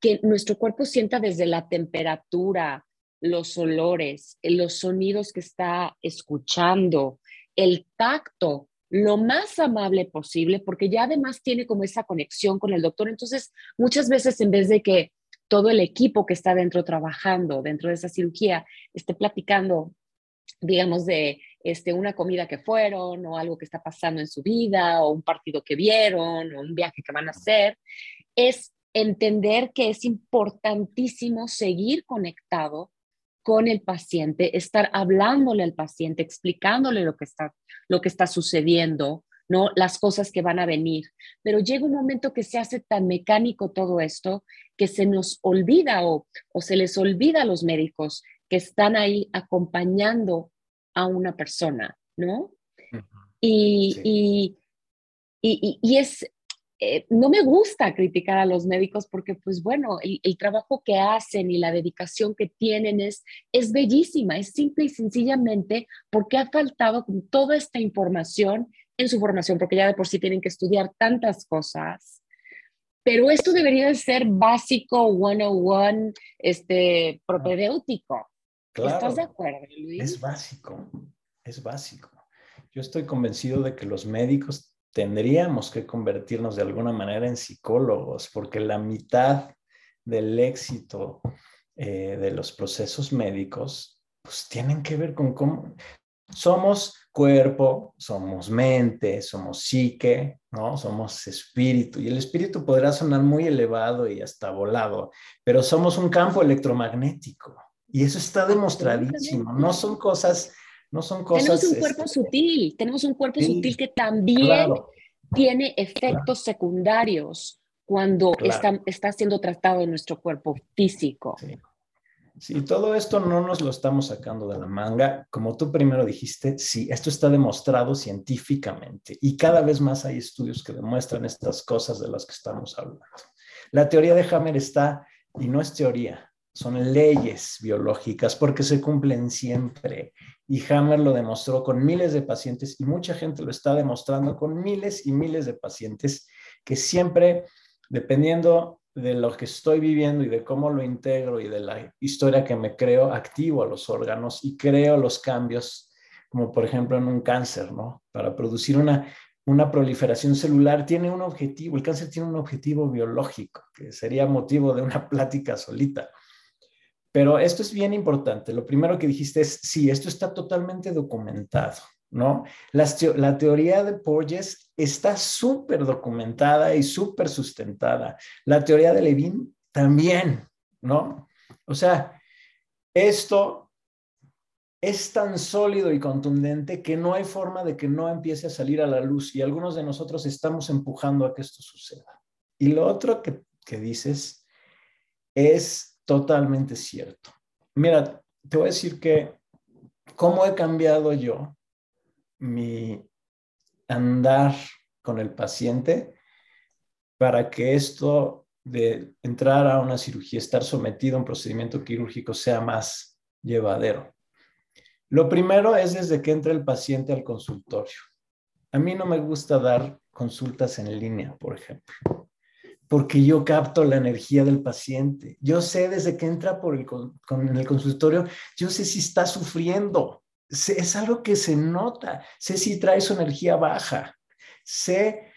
[SPEAKER 1] que nuestro cuerpo sienta desde la temperatura, los olores, los sonidos que está escuchando, el tacto, lo más amable posible, porque ya además tiene como esa conexión con el doctor. Entonces, muchas veces en vez de que todo el equipo que está dentro trabajando, dentro de esa cirugía, esté platicando, digamos, de este, una comida que fueron o algo que está pasando en su vida o un partido que vieron o un viaje que van a hacer, es entender que es importantísimo seguir conectado con el paciente, estar hablándole al paciente, explicándole lo que está, lo que está sucediendo, ¿no? Las cosas que van a venir. Pero llega un momento que se hace tan mecánico todo esto que se nos olvida o, o se les olvida a los médicos que están ahí acompañando a una persona, ¿no? y, y, y, y, es, eh, no me gusta criticar a los médicos porque, pues bueno, el, trabajo que hacen y la dedicación que tienen es, es bellísima, es simple y sencillamente porque ha faltado con toda esta información en su formación, porque ya de por sí tienen que estudiar tantas cosas. Pero esto debería de ser básico, one-on-one, este, propedéutico. ¿Estás de acuerdo, Luis?
[SPEAKER 2] Es básico, es básico. Yo estoy convencido de que los médicos tendríamos que convertirnos de alguna manera en psicólogos, porque la mitad del éxito eh, de los procesos médicos, pues tienen que ver con cómo somos cuerpo, somos mente, somos psique, ¿no? Somos espíritu. Y el espíritu podrá sonar muy elevado y hasta volado, pero somos un campo electromagnético. Y eso está demostradísimo. No son cosas no son cosas...
[SPEAKER 1] Tenemos un cuerpo este, sutil, tenemos un cuerpo sutil que también tiene efectos secundarios cuando está, está, siendo tratado en nuestro cuerpo físico.
[SPEAKER 2] Sí. todo esto no nos lo estamos sacando de la manga. Como tú primero dijiste, sí, esto está demostrado científicamente y cada vez más hay estudios que demuestran estas cosas de las que estamos hablando. La teoría de Hammer está, y no es teoría, son leyes biológicas porque se cumplen siempre. Y Hammer lo demostró con miles de pacientes y mucha gente lo está demostrando con miles y miles de pacientes que siempre, dependiendo de lo que estoy viviendo y de cómo lo integro y de la historia que me creo, activo a los órganos y creo los cambios, como por ejemplo en un cáncer, ¿no? Para producir una, una proliferación celular tiene un objetivo, el cáncer tiene un objetivo biológico, que sería motivo de una plática solita pero esto es bien importante. Lo primero que dijiste es, sí, esto está totalmente documentado, ¿no? La, teoría de Porges está súper documentada y súper sustentada. La teoría de Levin también, ¿no? O sea, esto es tan sólido y contundente que no hay forma de que no empiece a salir a la luz y algunos de nosotros estamos empujando a que esto suceda. Y lo otro que, que dices es totalmente cierto. Mira, te voy a decir que cómo he cambiado yo mi andar con el paciente para que esto de entrar a una cirugía, estar sometido a un procedimiento quirúrgico sea más llevadero. Lo primero es desde que entra el paciente al consultorio. A mí no me gusta dar consultas en línea, por ejemplo porque yo capto la energía del paciente. Yo sé desde que entra por el, con, el consultorio, yo sé si está sufriendo. es algo que se nota. Sé si trae su energía baja. Sé,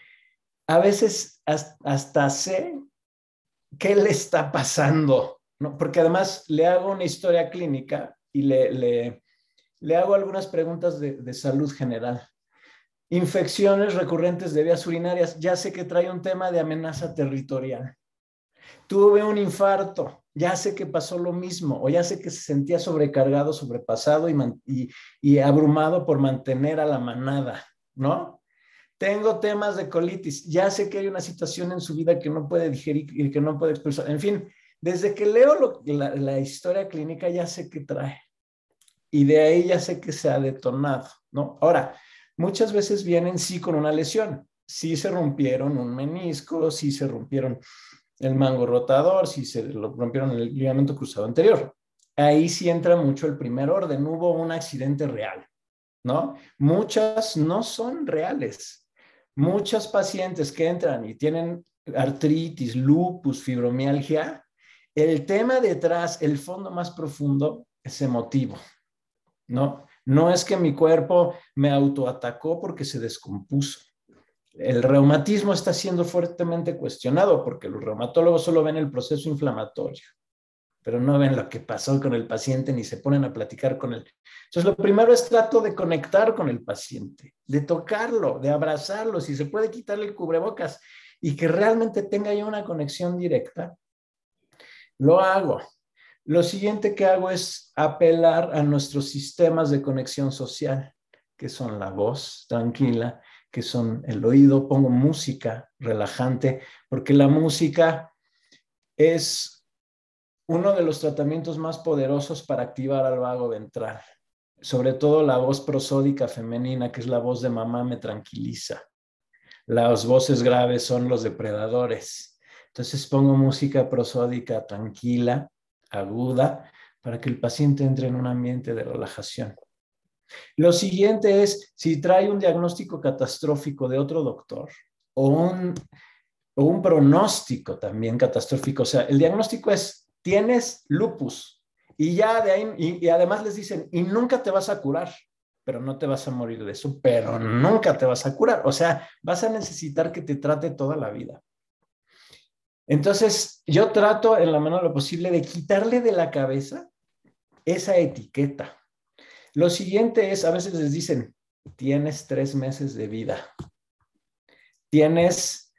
[SPEAKER 2] a veces hasta, sé qué le está pasando, ¿no? porque además le hago una historia clínica y le, le, le hago algunas preguntas de, de salud general. Infecciones recurrentes de vías urinarias. Ya sé que trae un tema de amenaza territorial. Tuve un infarto. Ya sé que pasó lo mismo. O ya sé que se sentía sobrecargado, sobrepasado y, abrumado por mantener a la manada, ¿no? Tengo temas de colitis. Ya sé que hay una situación en su vida que no puede digerir y que no puede expresar. En fin, desde que leo la, la historia clínica ya sé que trae. Y de ahí ya sé que se ha detonado, ¿no? Ahora, muchas veces vienen sí con una lesión. Sí se rompieron un menisco, sí se rompieron el mango rotador, sí se rompieron el ligamento cruzado anterior. Ahí sí entra mucho el primer orden. Hubo un accidente real, ¿no? Muchas no son reales. Muchas pacientes que entran y tienen artritis, lupus, fibromialgia, el tema detrás, el fondo más profundo es emotivo, ¿no? No es que mi cuerpo me autoatacó porque se descompuso. El reumatismo está siendo fuertemente cuestionado porque los reumatólogos solo ven el proceso inflamatorio, pero no ven lo que pasó con el paciente ni se ponen a platicar con él. Entonces, lo primero es trato de conectar con el paciente, de tocarlo, de abrazarlo, si se puede quitarle el cubrebocas y que realmente tenga ya una conexión directa, lo hago. Lo siguiente que hago es apelar a nuestros sistemas de conexión social, que son la voz tranquila, que son el oído, pongo música relajante, porque la música es uno de los tratamientos más poderosos para activar al vago ventral. Sobre todo la voz prosódica femenina, que es la voz de mamá, me tranquiliza. Las voces graves son los depredadores. Entonces pongo música prosódica tranquila, aguda, para que el paciente entre en un ambiente de relajación. Lo siguiente es, si trae un diagnóstico catastrófico de otro doctor o un, o un pronóstico también catastrófico, o sea, el diagnóstico es, tienes lupus y ya de ahí, y, y además les dicen, y nunca te vas a curar, pero no te vas a morir de eso, pero nunca te vas a curar, o sea, vas a necesitar que te trate toda la vida. Entonces, yo trato en la mano lo posible de quitarle de la cabeza esa etiqueta lo siguiente es, a veces les dicen, tienes tres meses de vida. Tienes,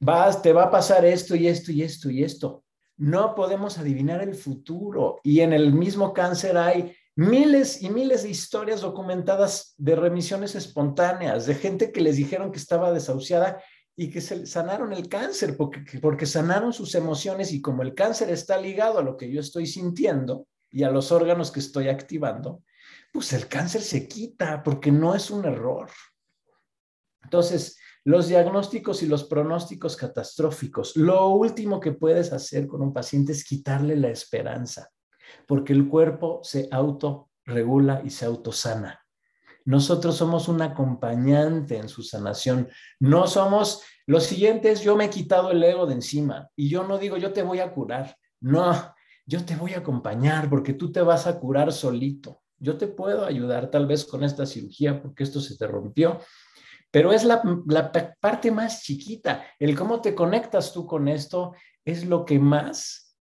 [SPEAKER 2] vas, te va a pasar esto y esto y esto y esto. No podemos adivinar el futuro. Y en el mismo cáncer hay miles y miles de historias documentadas de remisiones espontáneas, de gente que les dijeron que estaba desahuciada y que se sanaron el cáncer porque, porque sanaron sus emociones y como el cáncer está ligado a lo que yo estoy sintiendo y a los órganos que estoy activando, pues el cáncer se quita porque no es un error. Entonces, los diagnósticos y los pronósticos catastróficos, lo último que puedes hacer con un paciente es quitarle la esperanza, porque el cuerpo se autorregula y se autosana. Nosotros somos un acompañante en su sanación. No somos, lo siguiente es yo me he quitado el ego de encima y yo no digo yo te voy a curar. No, yo te voy a acompañar porque tú te vas a curar solito. Yo te puedo ayudar tal vez con esta cirugía porque esto se te rompió, pero es la, parte más chiquita. El cómo te conectas tú con esto es lo que más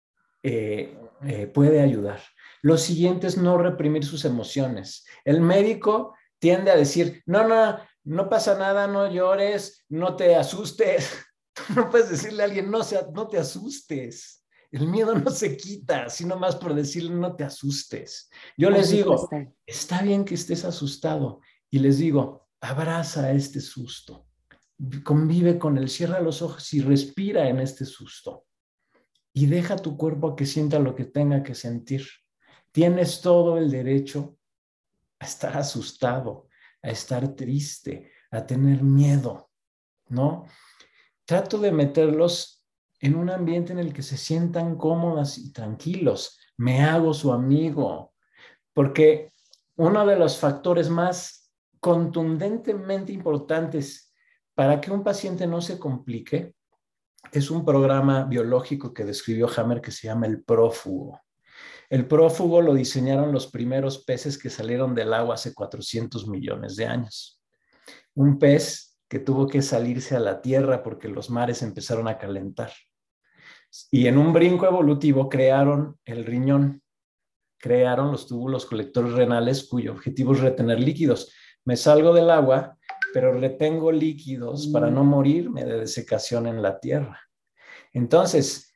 [SPEAKER 2] eh, eh, puede ayudar. Lo siguiente es no reprimir sus emociones. El médico tiende a decir, no, no, no pasa nada, no llores, no te asustes. no puedes decirle a alguien, no, no te asustes. El miedo no se quita, sino más por decirle no te asustes. Yo les digo, está bien que estés asustado y les digo, abraza este susto, convive con él, cierra los ojos y respira en este susto y deja tu cuerpo que sienta lo que tenga que sentir. Tienes todo el derecho a estar asustado, a estar triste, a tener miedo, ¿no? Trato de meterlos en un ambiente en el que se sientan cómodas y tranquilos. Me hago su amigo, porque uno de los factores más contundentemente importantes para que un paciente no se complique es un programa biológico que describió Hammer que se llama el prófugo. El prófugo lo diseñaron los primeros peces que salieron del agua hace 400 millones de años. Un pez que tuvo que salirse a la tierra porque los mares empezaron a calentar. Y en un brinco evolutivo crearon el riñón, crearon los túbulos colectores renales cuyo objetivo es retener líquidos. Me salgo del agua, pero retengo líquidos para no morirme de desecación en la tierra. Entonces,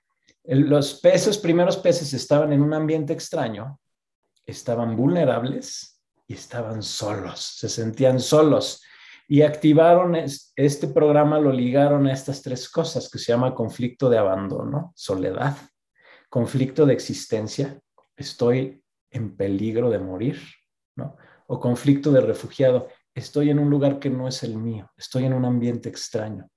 [SPEAKER 2] los peces, primeros peces estaban en un ambiente extraño, estaban vulnerables y estaban solos, se sentían solos y activaron este programa, lo ligaron a estas tres cosas que se llama conflicto de abandono, soledad, conflicto de existencia, estoy en peligro de morir, ¿no? O conflicto de refugiado, estoy en un lugar que no es el mío, estoy en un ambiente extraño.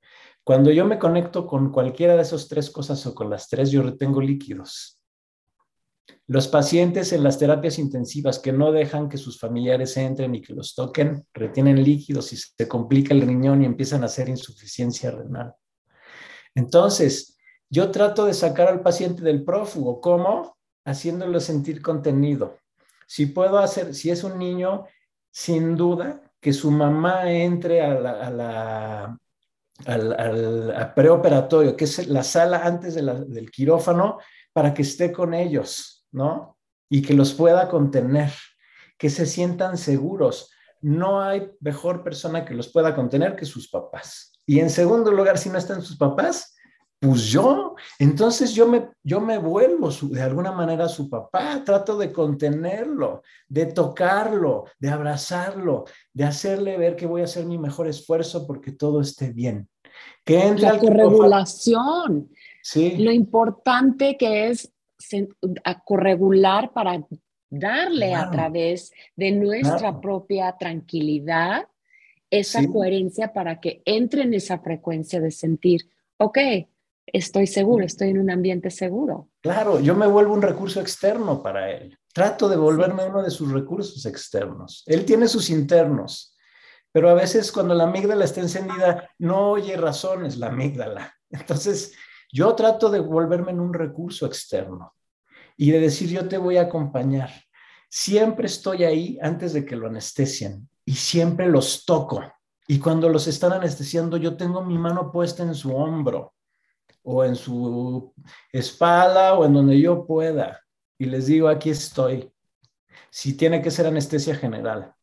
[SPEAKER 2] Cuando yo me conecto con cualquiera de esas tres cosas o con las tres, yo retengo líquidos. Los pacientes en las terapias intensivas que no dejan que sus familiares entren y que los toquen, retienen líquidos y se complica el riñón y empiezan a hacer insuficiencia renal. Entonces, yo trato de sacar al paciente del prófugo. ¿Cómo? Haciéndolo sentir contenido. Si puedo hacer, si es un niño, sin duda, que su mamá entre a la, al, preoperatorio, que es la sala antes del quirófano, para que esté con ellos ¿no? Y que los pueda contener, que se sientan seguros. No hay mejor persona que los pueda contener que sus papás. Y en segundo lugar, si no están sus papás, Pues yo, entonces yo me, yo me vuelvo de alguna manera su papá, trato de contenerlo, de tocarlo, de abrazarlo, de hacerle ver que voy a hacer mi mejor esfuerzo porque todo esté bien.
[SPEAKER 1] Que entre la corregulación. Sí. Lo importante que es corregular para darle a través de nuestra propia tranquilidad esa coherencia para que entre en esa frecuencia de sentir, ok, estoy seguro, estoy en un ambiente seguro.
[SPEAKER 2] Claro, yo me vuelvo un recurso externo para él. Trato de volverme uno de sus recursos externos. Él tiene sus internos, pero a veces cuando la amígdala está encendida, no oye razones la amígdala. Entonces, yo trato de volverme en un recurso externo y de decir, yo te voy a acompañar. Siempre estoy ahí antes de que lo anestesien y siempre los toco. Y cuando los están anestesiando, yo tengo mi mano puesta en su hombro o en su espalda o en donde yo pueda. Y les digo, aquí estoy. Si tiene que ser anestesia general,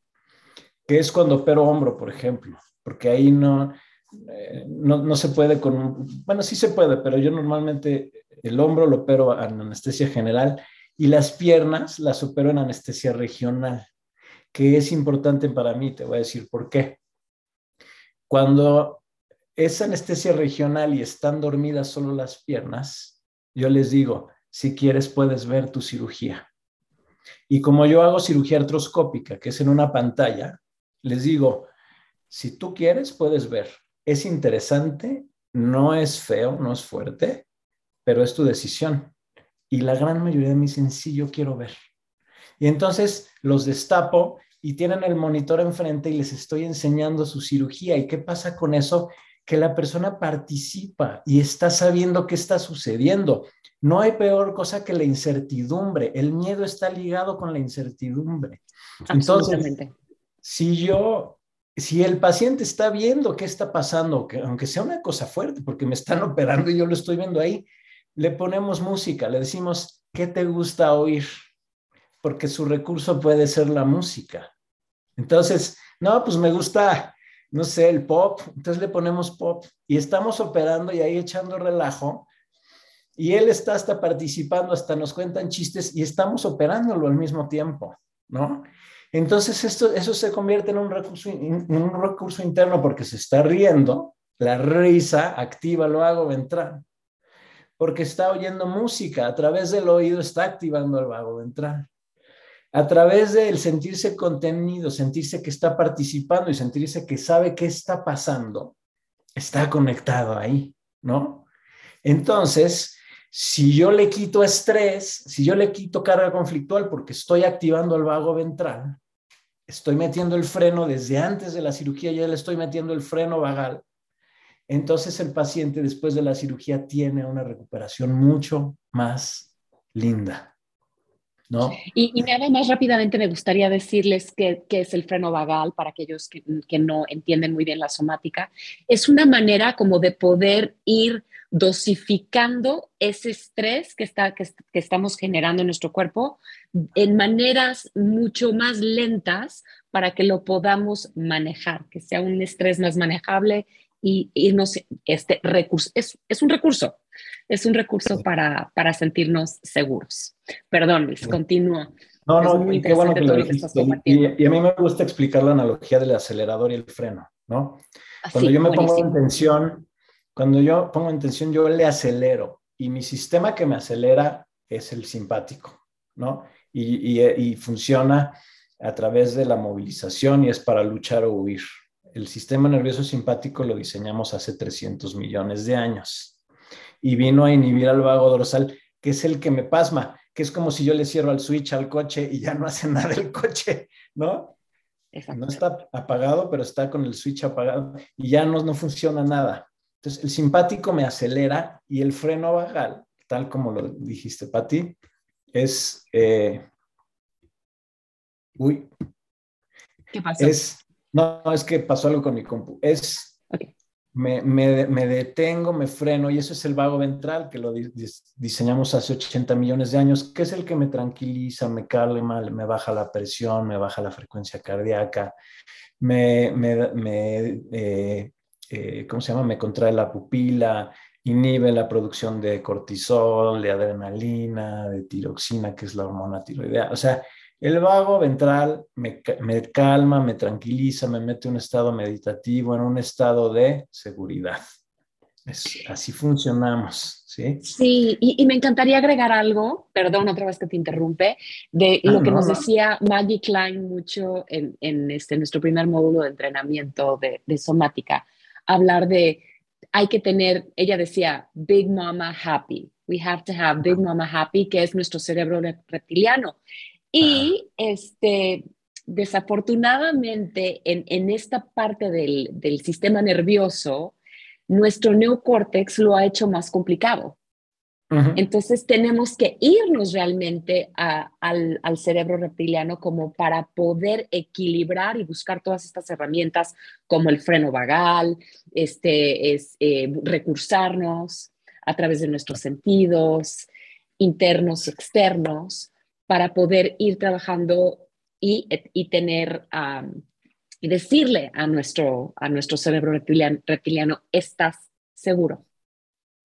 [SPEAKER 2] que es cuando opero hombro, por ejemplo, porque ahí no, eh, no, no, se puede con, bueno, sí se puede, pero yo normalmente el hombro lo opero en anestesia general y las piernas las opero en anestesia regional, que es importante para mí, te voy a decir por qué. Cuando es anestesia regional y están dormidas solo las piernas, yo les digo, si quieres puedes ver tu cirugía. Y como yo hago cirugía artroscópica, que es en una pantalla, les digo, si tú quieres puedes ver. Es interesante, no es feo, no es fuerte, pero es tu decisión. Y la gran mayoría de mí sencillo quiero ver. Y entonces los destapo y tienen el monitor enfrente y les estoy enseñando su cirugía. ¿Y qué pasa con eso? Que la persona participa y está sabiendo qué está sucediendo. No hay peor cosa que la incertidumbre. El miedo está ligado con la incertidumbre. Entonces, si yo, si el paciente está viendo qué está pasando, que aunque sea una cosa fuerte, porque me están operando y yo lo estoy viendo ahí, le ponemos música, le decimos, ¿qué te gusta oír? Porque su recurso puede ser la música. Entonces, no, pues me gusta no sé, el pop, entonces le ponemos pop y estamos operando y ahí echando relajo. Y él está hasta participando, hasta nos cuentan chistes y estamos operándolo al mismo tiempo, ¿no? Entonces eso se convierte en un, recurso, un recurso interno porque se está riendo, la risa activa lo hago ventral, porque está oyendo música, a través del oído está activando el vago ventral a través del sentirse contenido, sentirse que está participando y sentirse que sabe qué está pasando, está conectado ahí, ¿no? Entonces, si yo le quito estrés, si yo le quito carga conflictual porque estoy activando el vago ventral, estoy metiendo el freno desde antes de la cirugía, ya le estoy metiendo el freno vagal, entonces el paciente después de la cirugía tiene una recuperación mucho más linda. ¿No?
[SPEAKER 1] Y, nada más rápidamente me gustaría decirles qué es el freno vagal para aquellos que, que, no entienden muy bien la somática. Es una manera como de poder ir dosificando ese estrés que, está, que, que estamos generando en nuestro cuerpo en maneras mucho más lentas para que lo podamos manejar, que sea un estrés más manejable y irnos, este recurso, es, es un recurso, es un recurso para, para sentirnos seguros. Perdón, Luis, continúa.
[SPEAKER 2] No, no, muy qué bueno que lo dijiste. y, y, a mí me gusta explicar la analogía del acelerador y el freno, ¿no? Ah, cuando yo me pongo en tensión, cuando yo pongo en tensión, yo le acelero y mi sistema que me acelera es el simpático, ¿no? Y, y, y funciona a través de la movilización y es para luchar o huir. El sistema nervioso simpático lo diseñamos hace 300 millones de años y vino a inhibir al vago dorsal, que es el que me pasma, que es como si yo le cierro al switch al coche y ya no hace nada el coche, ¿no? No está apagado, pero está con el switch apagado y ya no, no funciona nada. Entonces, el simpático me acelera y el freno vagal, tal como lo dijiste, Pati, es... Eh, uy.
[SPEAKER 1] ¿Qué pasó?
[SPEAKER 2] Es, no, es que pasó algo con mi compu. Es me, me, detengo, me freno y eso es el vago ventral que lo diseñamos hace 80 millones de años, que es el que me tranquiliza, me calma, me baja la presión, me baja la frecuencia cardíaca, me, me, me eh, eh, ¿cómo se llama? Me contrae la pupila, inhibe la producción de cortisol, de adrenalina, de tiroxina, que es la hormona tiroidea. O sea, el vago ventral me, calma, me tranquiliza, me mete en un estado meditativo, en un estado de seguridad. así funcionamos, ¿sí?
[SPEAKER 1] Sí, y, me encantaría agregar algo, perdón otra vez que te interrumpe, de ah, lo que nos decía Maggie Klein mucho en, en este, nuestro primer módulo de entrenamiento de, de somática, hablar de hay que tener, ella decía, Big Mama Happy. We have to have Big Mama Happy, que es nuestro cerebro reptiliano. Y este, desafortunadamente, en, en esta parte del, del, sistema nervioso, nuestro neocórtex lo ha hecho más complicado. Entonces tenemos que irnos realmente al, al, cerebro reptiliano como para poder equilibrar y buscar todas estas herramientas como el freno vagal, este, es, eh, recursarnos a través de nuestros sentidos internos externos para poder ir trabajando y, y tener y decirle a nuestro, a nuestro cerebro reptiliano, reptiliano, estás seguro.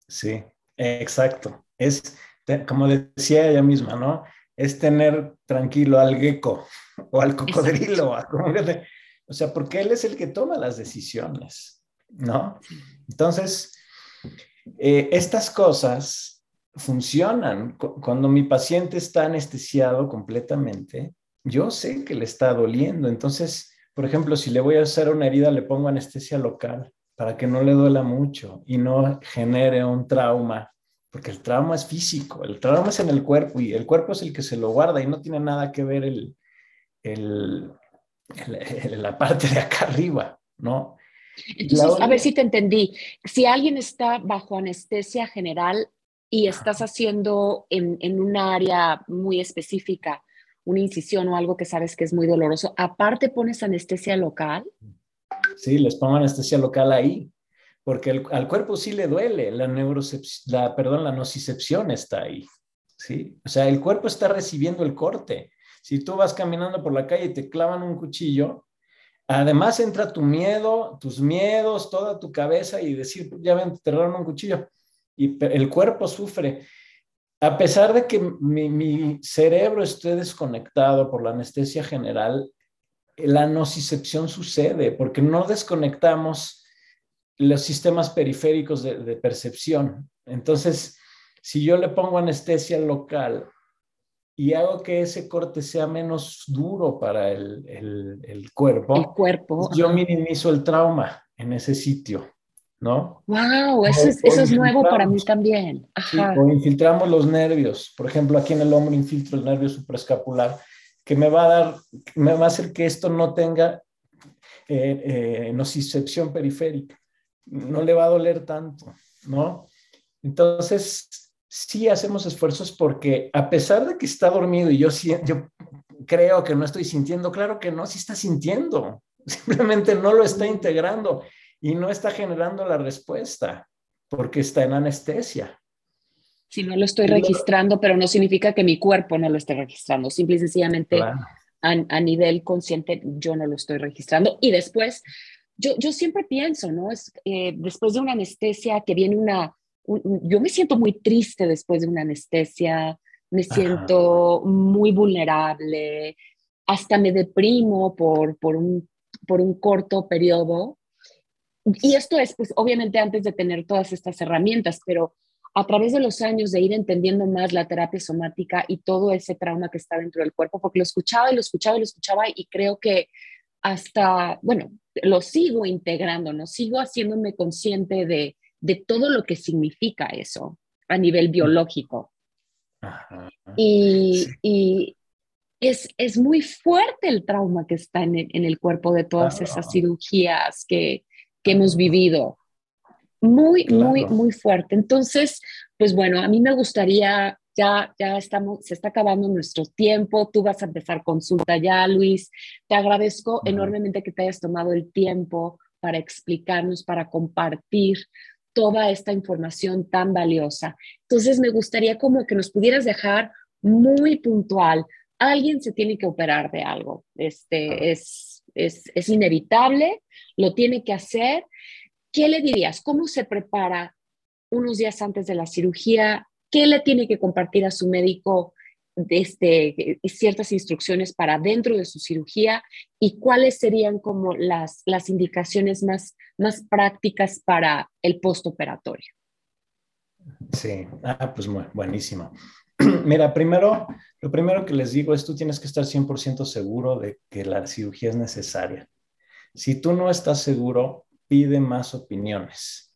[SPEAKER 2] Sí, Exacto. Es, como decía ella misma, ¿no? Es tener tranquilo al gecko o al cocodrilo. O sea, porque él es el que toma las decisiones, ¿no? Entonces, eh, estas cosas funcionan. Cuando mi paciente está anestesiado completamente, yo sé que le está doliendo. Entonces, por ejemplo, si le voy a hacer una herida, le pongo anestesia local para que no le duela mucho y no genere un trauma, porque el trauma es físico, el trauma es en el cuerpo y el cuerpo es el que se lo guarda y no tiene nada que ver el, el, la parte de acá arriba, ¿no?
[SPEAKER 1] Entonces, a ver si te entendí. Si alguien está bajo anestesia general y estás haciendo en, en un área muy específica una incisión o algo que sabes que es muy doloroso, aparte pones anestesia local.
[SPEAKER 2] Sí, les pongo anestesia local ahí, porque al cuerpo sí le duele, la, la, perdón, la nocicepción está ahí, ¿sí? O sea, el cuerpo está recibiendo el corte. Si tú vas caminando por la calle y te clavan un cuchillo, además entra tu miedo, tus miedos, toda tu cabeza y decir, ya ven, te un cuchillo. Y el cuerpo sufre. A pesar de que mi, mi cerebro esté desconectado por la anestesia general, la nocicepción sucede porque no desconectamos los sistemas periféricos de, percepción. Entonces, si yo le pongo anestesia local y hago que ese corte sea menos duro para el, el, cuerpo,
[SPEAKER 1] el cuerpo
[SPEAKER 2] yo minimizo el trauma en ese sitio, ¿no?
[SPEAKER 1] ¡Wow! Eso, es, eso es nuevo para mí también.
[SPEAKER 2] o infiltramos los nervios. Por ejemplo, aquí en el hombro infiltro el nervio supraescapular que me va a dar, me va a hacer que esto no tenga eh, eh, nocicepción periférica, no le va a doler tanto, ¿no? Entonces, sí hacemos esfuerzos porque a pesar de que está dormido y yo, yo creo que no estoy sintiendo, claro que no, sí está sintiendo, simplemente no lo está integrando y no está generando la respuesta porque está en anestesia.
[SPEAKER 1] Si no lo estoy registrando, pero no significa que mi cuerpo no lo esté registrando. Simple y sencillamente a, nivel consciente yo no lo estoy registrando. Y después, yo, yo siempre pienso, ¿no? Es, eh, después de una anestesia que viene una... yo me siento muy triste después de una anestesia, me siento muy vulnerable, hasta me deprimo por, por, un, por un corto periodo. Y esto es, pues, obviamente antes de tener todas estas herramientas, pero a través de los años de ir entendiendo más la terapia somática y todo ese trauma que está dentro del cuerpo, porque lo escuchaba y lo escuchaba y lo escuchaba y creo que hasta, bueno, lo sigo integrando, ¿no? Sigo haciéndome consciente de, de todo lo que significa eso a nivel biológico. Y, y es, es, muy fuerte el trauma que está en el, en el cuerpo de todas esas cirugías que, que hemos vivido muy, muy, muy fuerte. Entonces, pues bueno, a mí me gustaría, ya, ya estamos, se está acabando nuestro tiempo, tú vas a empezar consulta ya, Luis. Te agradezco enormemente que te hayas tomado el tiempo para explicarnos, para compartir toda esta información tan valiosa. Entonces, me gustaría como que nos pudieras dejar muy puntual. Alguien se tiene que operar de algo. Este, es, es, es inevitable, lo tiene que hacer ¿qué le dirías? ¿Cómo se prepara unos días antes de la cirugía, ¿qué le tiene que compartir a su médico este, ciertas instrucciones para dentro de su cirugía y cuáles serían como las, las indicaciones más, más prácticas para el postoperatorio.
[SPEAKER 2] Sí, ah, pues buenísimo. Mira, primero, lo primero que les digo es tú tienes que estar 100% seguro de que la cirugía es necesaria. Si tú no estás seguro, pide más opiniones.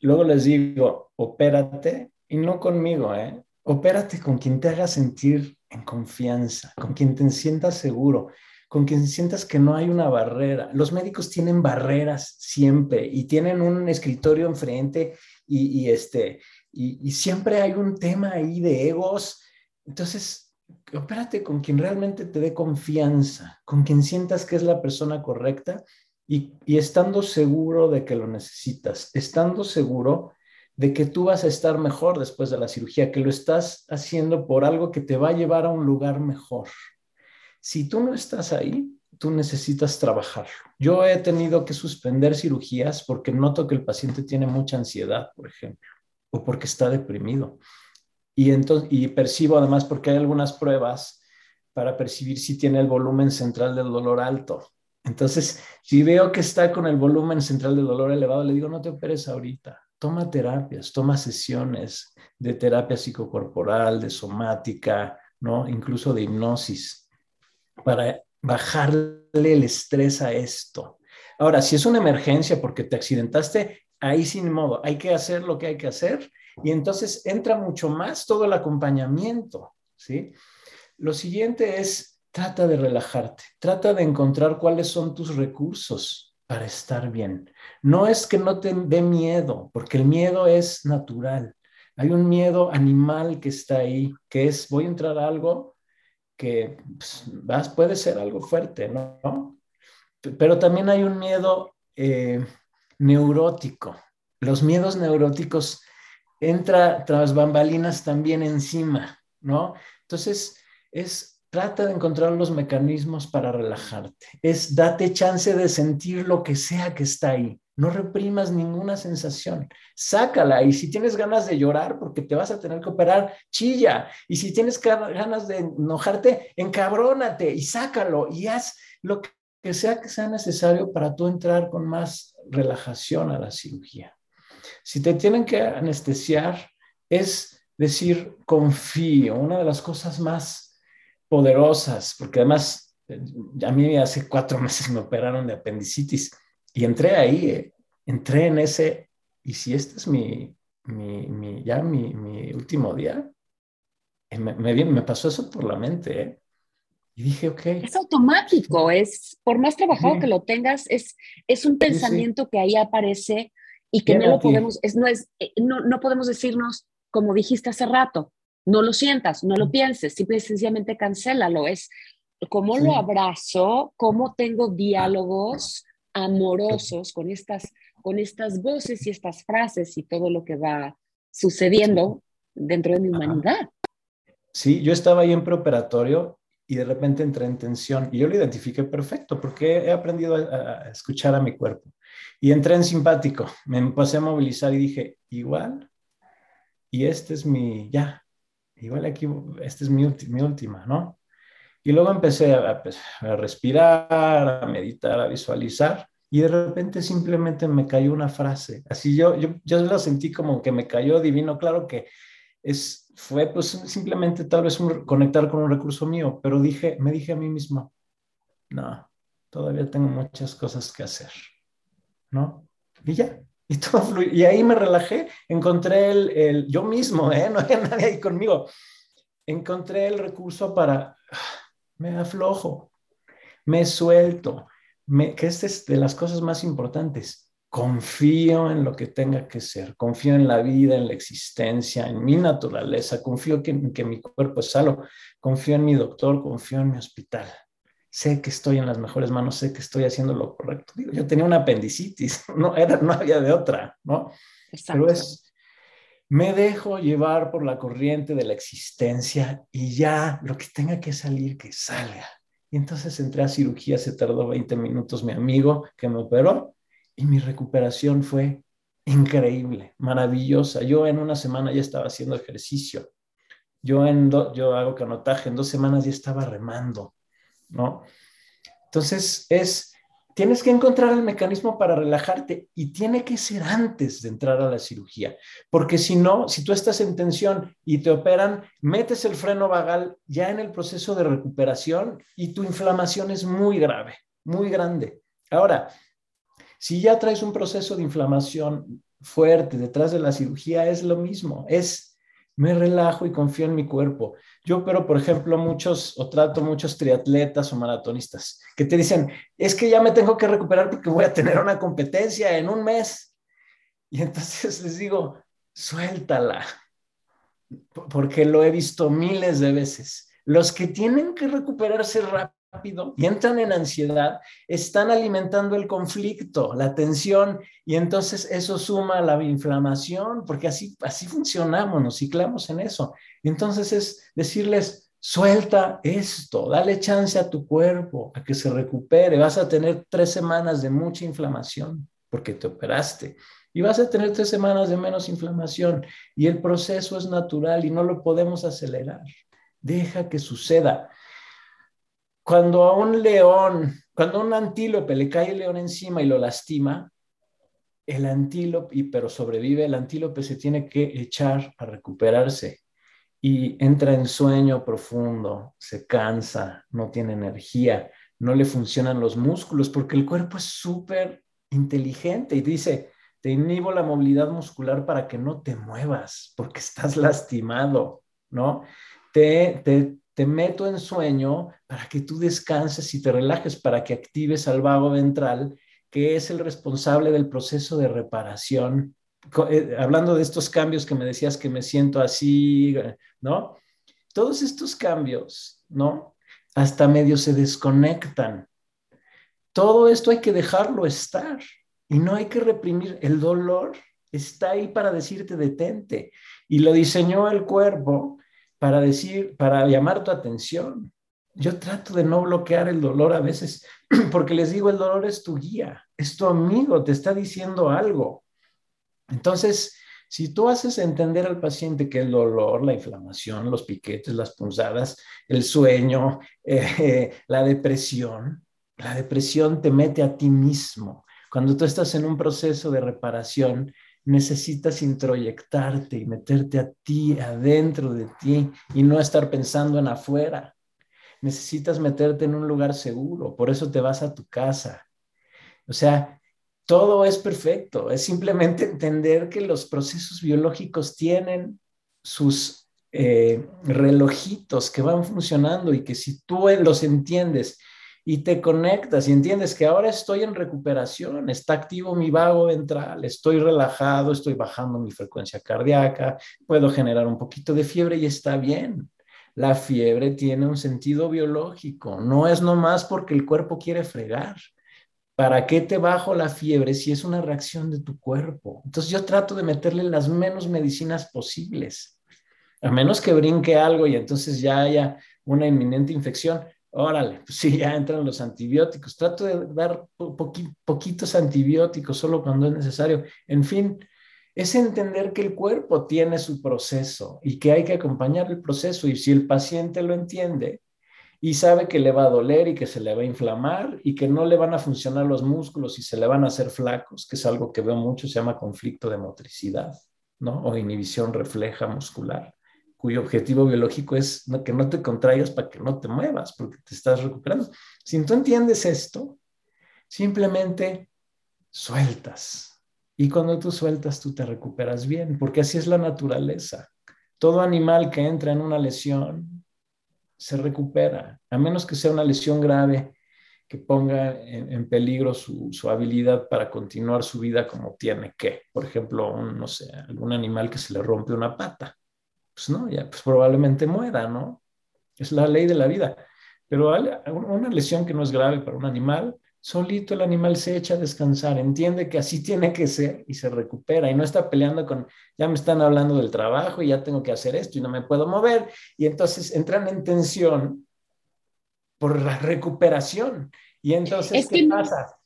[SPEAKER 2] Luego les digo, opérate y no conmigo, ¿eh? opérate con quien te haga sentir en confianza, con quien te sientas seguro, con quien sientas que no hay una barrera. Los médicos tienen barreras siempre y tienen un escritorio enfrente y, este, y, siempre hay un tema ahí de egos. Entonces, opérate con quien realmente te dé confianza, con quien sientas que es la persona correcta y, y estando seguro de que lo necesitas, estando seguro de que tú vas a estar mejor después de la cirugía, que lo estás haciendo por algo que te va a llevar a un lugar mejor. Si tú no estás ahí, tú necesitas trabajar. Yo he tenido que suspender cirugías porque noto que el paciente tiene mucha ansiedad, por ejemplo, o porque está deprimido. Y, entonces, y percibo además porque hay algunas pruebas para percibir si tiene el volumen central del dolor alto. Entonces, si veo que está con el volumen central del dolor elevado, le digo, no te operes ahorita toma terapias, toma sesiones de terapia psicocorporal, de somática, ¿no? Incluso de hipnosis, para bajarle el estrés a esto. Ahora, si es una emergencia porque te accidentaste, ahí sin modo, hay que hacer lo que hay que hacer y entonces entra mucho más todo el acompañamiento, ¿sí? Lo siguiente es, trata de relajarte, trata de encontrar cuáles son tus recursos, para estar bien. No es que no te dé miedo, porque el miedo es natural. Hay un miedo animal que está ahí, que es, voy a entrar a algo que pues, puede ser algo fuerte, ¿no? Pero también hay un miedo eh, neurótico. Los miedos neuróticos entra tras bambalinas también encima, ¿no? Entonces, es Trata de encontrar los mecanismos para relajarte. Es date chance de sentir lo que sea que está ahí. No reprimas ninguna sensación. Sácala. Y si tienes ganas de llorar porque te vas a tener que operar, chilla. Y si tienes ganas de enojarte, encabrónate y sácalo y haz lo que sea que sea necesario para tú entrar con más relajación a la cirugía. Si te tienen que anestesiar, es decir, confío. Una de las cosas más poderosas, porque además eh, a mí hace cuatro meses me operaron de apendicitis y entré ahí, eh, entré en ese, y si este es mi, mi, ya mi, mi, último día, eh, me, me, pasó eso por la mente, Y dije, ok.
[SPEAKER 1] Es automático, es, por más trabajado que lo tengas, es, es un pensamiento que ahí aparece y que no lo podemos, es, no, es, no, no podemos decirnos, como dijiste hace rato, no lo sientas, no lo mm. pienses, simple y sencillamente cancélalo. Es cómo lo abrazo, cómo tengo diálogos amorosos con estas, con estas voces y estas frases y todo lo que va sucediendo dentro de mi humanidad.
[SPEAKER 2] Sí, yo estaba ahí en preoperatorio y de repente entré en tensión y yo lo identifiqué perfecto porque he aprendido a, a escuchar a mi cuerpo. Y entré en simpático, me empecé a movilizar y dije, igual, y este es mi, ya, igual aquí, esta es mi, mi última, ¿no? Y luego empecé pues, a, respirar, a meditar, a visualizar, y de repente simplemente me cayó una frase. Así yo, yo, yo lo sentí como que me cayó divino. Claro que es, fue pues simplemente tal vez un, conectar con un recurso mío, pero dije, me dije a mí mismo, no, todavía tengo muchas cosas que hacer, ¿no? Y ya, y, todo y ahí me relajé, encontré el, el, yo mismo, ¿eh? no había nadie ahí conmigo, encontré el recurso para, me aflojo, me suelto, me, que esta es de las cosas más importantes. Confío en lo que tenga que ser, confío en la vida, en la existencia, en mi naturaleza, confío que, en que mi cuerpo es sano, confío en mi doctor, confío en mi hospital sé que estoy en las mejores manos, sé que estoy haciendo lo correcto. Digo, yo tenía una apendicitis, no, era, no había de otra, ¿no? Exacto. Pero es, me dejo llevar por la corriente de la existencia y ya lo que tenga que salir, que salga. Y entonces entré a cirugía, se tardó 20 minutos mi amigo que me operó y mi recuperación fue increíble, maravillosa. Yo en una semana ya estaba haciendo ejercicio. Yo, en yo hago canotaje, en dos semanas ya estaba remando, ¿no? Entonces es, tienes que encontrar el mecanismo para relajarte y tiene que ser antes de entrar a la cirugía, porque si no, si tú estás en tensión y te operan, metes el freno vagal ya en el proceso de recuperación y tu inflamación es muy grave, muy grande. Ahora, si ya traes un proceso de inflamación fuerte detrás de la cirugía, es lo mismo, es me relajo y confío en mi cuerpo. Yo pero por ejemplo, muchos o trato muchos triatletas o maratonistas que te dicen, es que ya me tengo que recuperar porque voy a tener una competencia en un mes. Y entonces les digo, suéltala, porque lo he visto miles de veces. Los que tienen que recuperarse rápido y entran en ansiedad, están alimentando el conflicto, la tensión, y entonces eso suma la inflamación, porque así, así funcionamos, nos ciclamos en eso. Entonces es decirles, suelta esto, dale chance a tu cuerpo a que se recupere. Vas a tener tres semanas de mucha inflamación porque te operaste. Y vas a tener tres semanas de menos inflamación. Y el proceso es natural y no lo podemos acelerar. Deja que suceda cuando a un león, cuando a un antílope le cae el león encima y lo lastima, el antílope, pero sobrevive, el antílope se tiene que echar a recuperarse y entra en sueño profundo, se cansa, no tiene energía, no le funcionan los músculos porque el cuerpo es súper inteligente y dice, te inhibo la movilidad muscular para que no te muevas porque estás lastimado, ¿no? Te, te, te meto en sueño para que tú descanses y te relajes, para que actives al vago ventral, que es el responsable del proceso de reparación. Eh, hablando de estos cambios que me decías que me siento así, ¿no? Todos estos cambios, ¿no? Hasta medio se desconectan. Todo esto hay que dejarlo estar y no hay que reprimir. El dolor está ahí para decirte detente y lo diseñó el cuerpo para decir, para llamar tu atención. Yo trato de no bloquear el dolor a veces porque les digo, el dolor es tu guía, es tu amigo, te está diciendo algo. Entonces, si tú haces entender al paciente que el dolor, la inflamación, los piquetes, las punzadas, el sueño, eh, la depresión, la depresión te mete a ti mismo. Cuando tú estás en un proceso de reparación, necesitas introyectarte y meterte a ti, adentro de ti, y no estar pensando en afuera. Necesitas meterte en un lugar seguro, por eso te vas a tu casa. O sea, todo es perfecto, es simplemente entender que los procesos biológicos tienen sus eh, relojitos que van funcionando y que si tú los entiendes y te conectas y entiendes que ahora estoy en recuperación, está activo mi vago ventral, estoy relajado, estoy bajando mi frecuencia cardíaca, puedo generar un poquito de fiebre y está bien. La fiebre tiene un sentido biológico, no es nomás porque el cuerpo quiere fregar. ¿Para qué te bajo la fiebre si es una reacción de tu cuerpo? Entonces yo trato de meterle las menos medicinas posibles, a menos que brinque algo y entonces ya haya una inminente infección Órale, pues sí, ya entran los antibióticos. Trato de dar poquitos antibióticos solo cuando es necesario. En fin, es entender que el cuerpo tiene su proceso y que hay que acompañar el proceso. Y si el paciente lo entiende y sabe que le va a doler y que se le va a inflamar y que no le van a funcionar los músculos y se le van a hacer flacos, que es algo que veo mucho, se llama conflicto de motricidad, ¿no? O inhibición refleja muscular cuyo objetivo biológico es que no te contraigas para que no te muevas, porque te estás recuperando. Si tú entiendes esto, simplemente sueltas. Y cuando tú sueltas, tú te recuperas bien, porque así es la naturaleza. Todo animal que entra en una lesión se recupera, a menos que sea una lesión grave que ponga en, peligro su, su, habilidad para continuar su vida como tiene que. Por ejemplo, un, no sé, algún animal que se le rompe una pata pues no, ya pues probablemente muera, ¿no? Es la ley de la vida. Pero una lesión que no es grave para un animal, solito el animal se echa a descansar, entiende que así tiene que ser y se recupera y no está peleando con, ya me están hablando del trabajo y ya tengo que hacer esto y no me puedo mover y entonces entran en tensión por la recuperación. Y entonces, ¿qué pasa?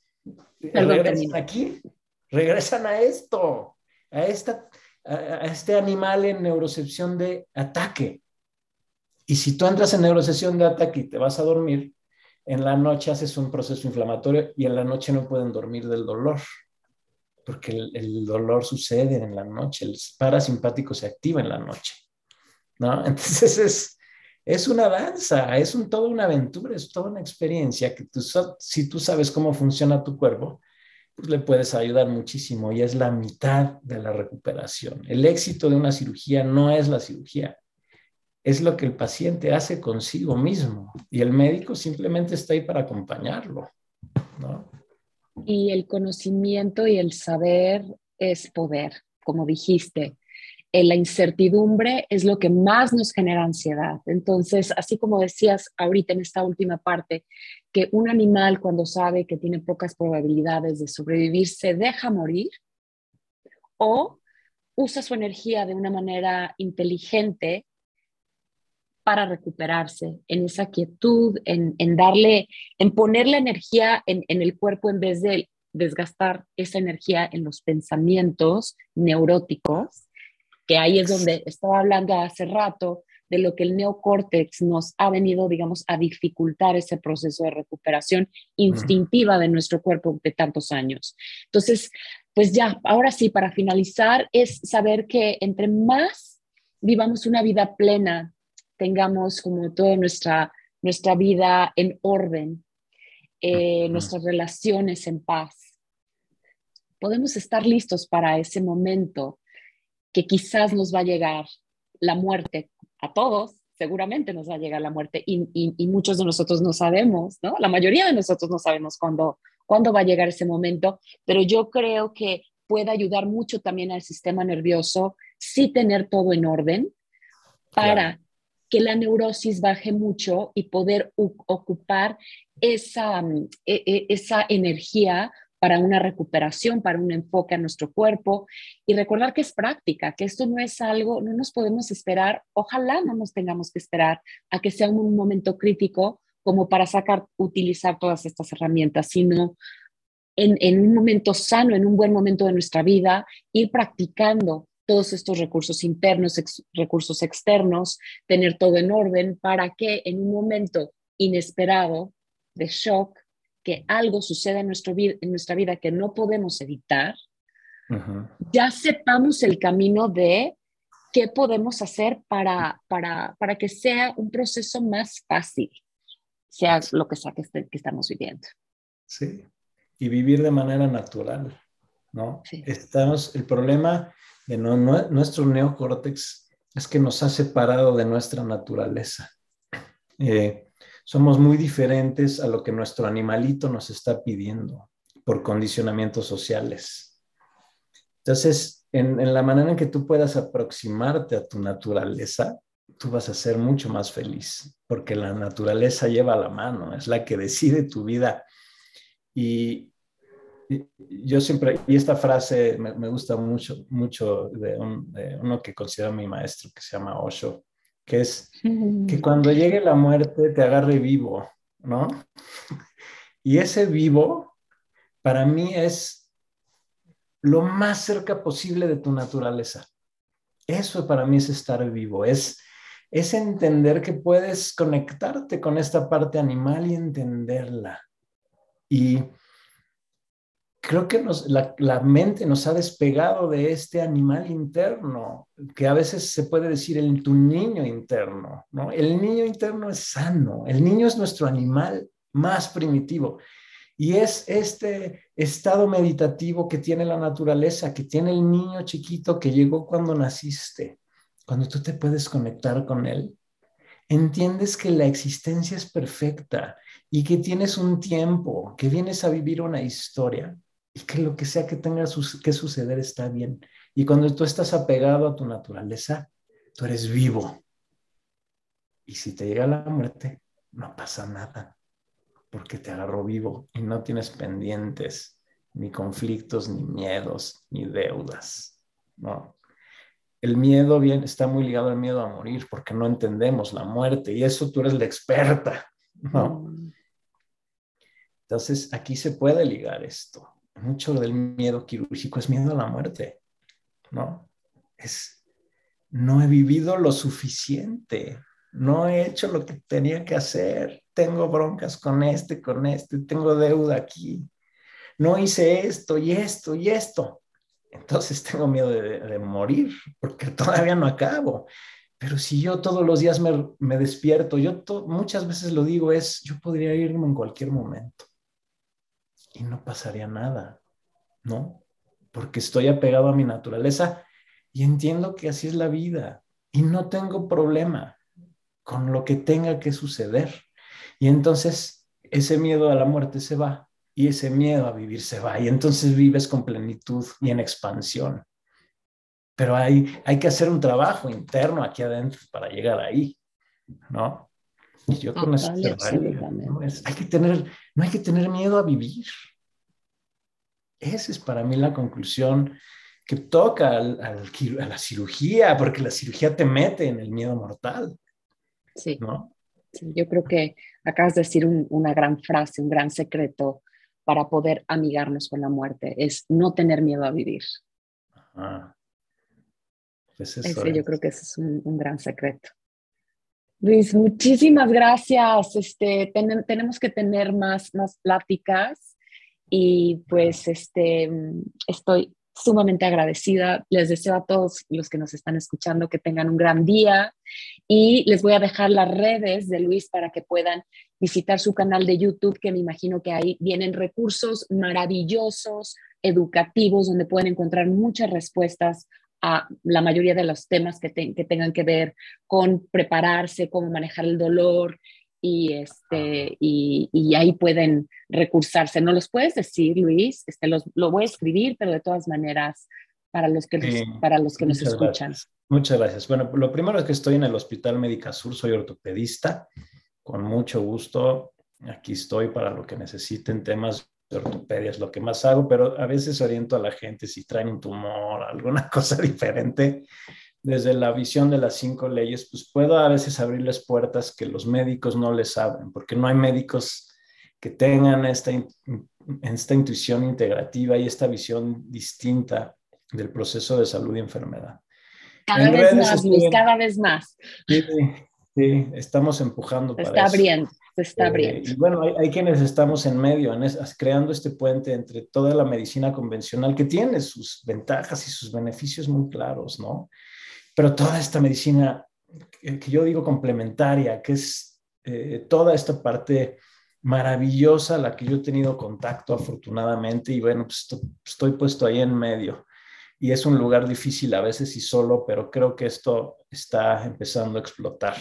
[SPEAKER 2] regresan aquí, regresan a esto. a, esta, a este animal en neurocepción de ataque. Y si tú entras en neurocepción de ataque y te vas a dormir, en la noche haces un proceso inflamatorio y en la noche no pueden dormir del dolor, porque el, dolor sucede en la noche, el parasimpático se activa en la noche, ¿no? Entonces es, es una danza, es un, toda una aventura, es toda una experiencia que tú, si tú sabes cómo funciona tu cuerpo, pues le puedes ayudar muchísimo y es la mitad de la recuperación. El éxito de una cirugía no es la cirugía, es lo que el paciente hace consigo mismo y el médico simplemente está ahí para acompañarlo.
[SPEAKER 1] Y el conocimiento y el saber es poder, como dijiste. Eh, la incertidumbre es lo que más nos genera ansiedad. Entonces, así como decías ahorita en esta última parte, que un animal cuando sabe que tiene pocas probabilidades de sobrevivir se deja morir o usa su energía de una manera inteligente para recuperarse, en esa quietud, en, darle, en poner la energía en, el cuerpo en vez de desgastar esa energía en los pensamientos neuróticos, que ahí es donde estaba hablando hace rato de lo que el neocórtex nos ha venido, digamos, a dificultar ese proceso de recuperación instintiva de nuestro cuerpo de tantos años. Entonces, pues ya, ahora sí, para finalizar, es saber que entre más vivamos una vida plena, tengamos como toda nuestra, nuestra vida en orden, eh, nuestras relaciones en paz. Podemos estar listos para ese momento que quizás nos va a llegar la muerte a todos, seguramente nos va a llegar la muerte y, y, muchos de nosotros no sabemos, ¿no? La mayoría de nosotros no sabemos cuándo, cuándo va a llegar ese momento, pero yo creo que puede ayudar mucho también al sistema nervioso sí tener todo en orden para que la neurosis baje mucho y poder ocupar esa, mm, e, e, esa energía para una recuperación, para un enfoque a nuestro cuerpo. Y recordar que es práctica, que esto no es algo, no nos podemos esperar, ojalá no nos tengamos que esperar a que sea un momento crítico como para sacar, utilizar todas estas herramientas, sino en, un momento sano, en un buen momento de nuestra vida, ir practicando todos estos recursos internos, recursos externos, tener todo en orden para que en un momento inesperado de shock, que algo suceda en, nuestro, en nuestra vida que no podemos evitar, ya sepamos el camino de qué podemos hacer para, para, para que sea un proceso más fácil, sea lo que sea que, que estamos viviendo.
[SPEAKER 2] Sí, y vivir de manera natural, ¿no? Estamos, el problema de nuestro neocórtex es que nos ha separado de nuestra naturaleza. Eh, somos muy diferentes a lo que nuestro animalito nos está pidiendo por condicionamientos sociales. Entonces, en, en, la manera en que tú puedas aproximarte a tu naturaleza, tú vas a ser mucho más feliz, porque la naturaleza lleva la mano, es la que decide tu vida. Y, yo siempre, y esta frase me, gusta mucho, mucho de, uno que considero mi maestro, que se llama Osho, que es que cuando llegue la muerte te agarre vivo, ¿no? Y ese vivo, para mí, es lo más cerca posible de tu naturaleza. Eso para mí es estar vivo, es, es entender que puedes conectarte con esta parte animal y entenderla. Y creo que la, mente nos ha despegado de este animal interno, que a veces se puede decir el tu niño interno, ¿no? El niño interno es sano, el niño es nuestro animal más primitivo. Y es este estado meditativo que tiene la naturaleza, que tiene el niño chiquito que llegó cuando naciste, cuando tú te puedes conectar con él. Entiendes que la existencia es perfecta y que tienes un tiempo, que vienes a vivir una historia y que lo que sea que tenga que suceder está bien. Y cuando tú estás apegado a tu naturaleza, tú eres vivo. Y si te llega la muerte, no pasa nada, porque te agarró vivo y no tienes pendientes, ni conflictos, ni miedos, ni deudas. No. El miedo bien, está muy ligado al miedo a morir, porque no entendemos la muerte, y eso tú eres la experta. ¿no? Mm. Entonces, aquí se puede ligar esto mucho del miedo quirúrgico es miedo a la muerte. ¿no? Es, no he vivido lo suficiente, no he hecho lo que tenía que hacer, tengo broncas con este, con este, tengo deuda aquí, no hice esto y esto y esto. Entonces tengo miedo de, morir porque todavía no acabo. Pero si yo todos los días me, despierto, yo muchas veces lo digo, es, yo podría irme en cualquier momento y no pasaría nada, ¿no? Porque estoy apegado a mi naturaleza y entiendo que así es la vida y no tengo problema con lo que tenga que suceder. Y entonces ese miedo a la muerte se va y ese miedo a vivir se va y entonces vives con plenitud y en expansión. Pero hay, hay que hacer un trabajo interno aquí adentro para llegar ahí, ¿no? Y yo con eso ¿no? hay que tener, no hay que tener miedo a vivir. Esa es para mí la conclusión que toca al, a la cirugía, porque la cirugía te mete en el miedo mortal.
[SPEAKER 1] Sí. ¿no? sí yo creo que acabas de decir una gran frase, un gran secreto para poder amigarnos con la muerte, es no tener miedo a vivir. Pues yo creo que ese es un, gran secreto. Luis, muchísimas gracias. Este, tenemos que tener más, más pláticas y pues este, estoy sumamente agradecida. Les deseo a todos los que nos están escuchando que tengan un gran día y les voy a dejar las redes de Luis para que puedan visitar su canal de YouTube, que me imagino que ahí vienen recursos maravillosos, educativos, donde pueden encontrar muchas respuestas a la mayoría de los temas que, que tengan que ver con prepararse, cómo manejar el dolor, y, este, y, ahí pueden recursarse. ¿No los puedes decir, Luis? Este, los, lo voy a escribir, pero de todas maneras, para los que, para los que nos escuchan.
[SPEAKER 2] Muchas gracias. Bueno, lo primero es que estoy en el Hospital Médica Sur, soy ortopedista. Con mucho gusto, aquí estoy para lo que necesiten, temas ortopedia es lo que más hago, pero a veces oriento a la gente si traen un tumor, alguna cosa diferente desde la visión de las cinco leyes, pues puedo a veces abrirles puertas que los médicos no les abren, porque no hay médicos que tengan esta, esta intuición integrativa y esta visión distinta del proceso de salud y enfermedad.
[SPEAKER 1] Cada vez más, Luis, cada vez más.
[SPEAKER 2] Sí, sí, estamos empujando.
[SPEAKER 1] Se está abriendo, se está eh, abriendo.
[SPEAKER 2] bueno, hay, quienes estamos en medio, en creando este puente entre toda la medicina convencional que tiene sus ventajas y sus beneficios muy claros, ¿no? pero toda esta medicina que, yo digo complementaria, que es eh, toda esta parte maravillosa a la que yo he tenido contacto afortunadamente y bueno, pues estoy puesto ahí en medio y es un lugar difícil a veces y solo, pero creo que esto está empezando a explotar.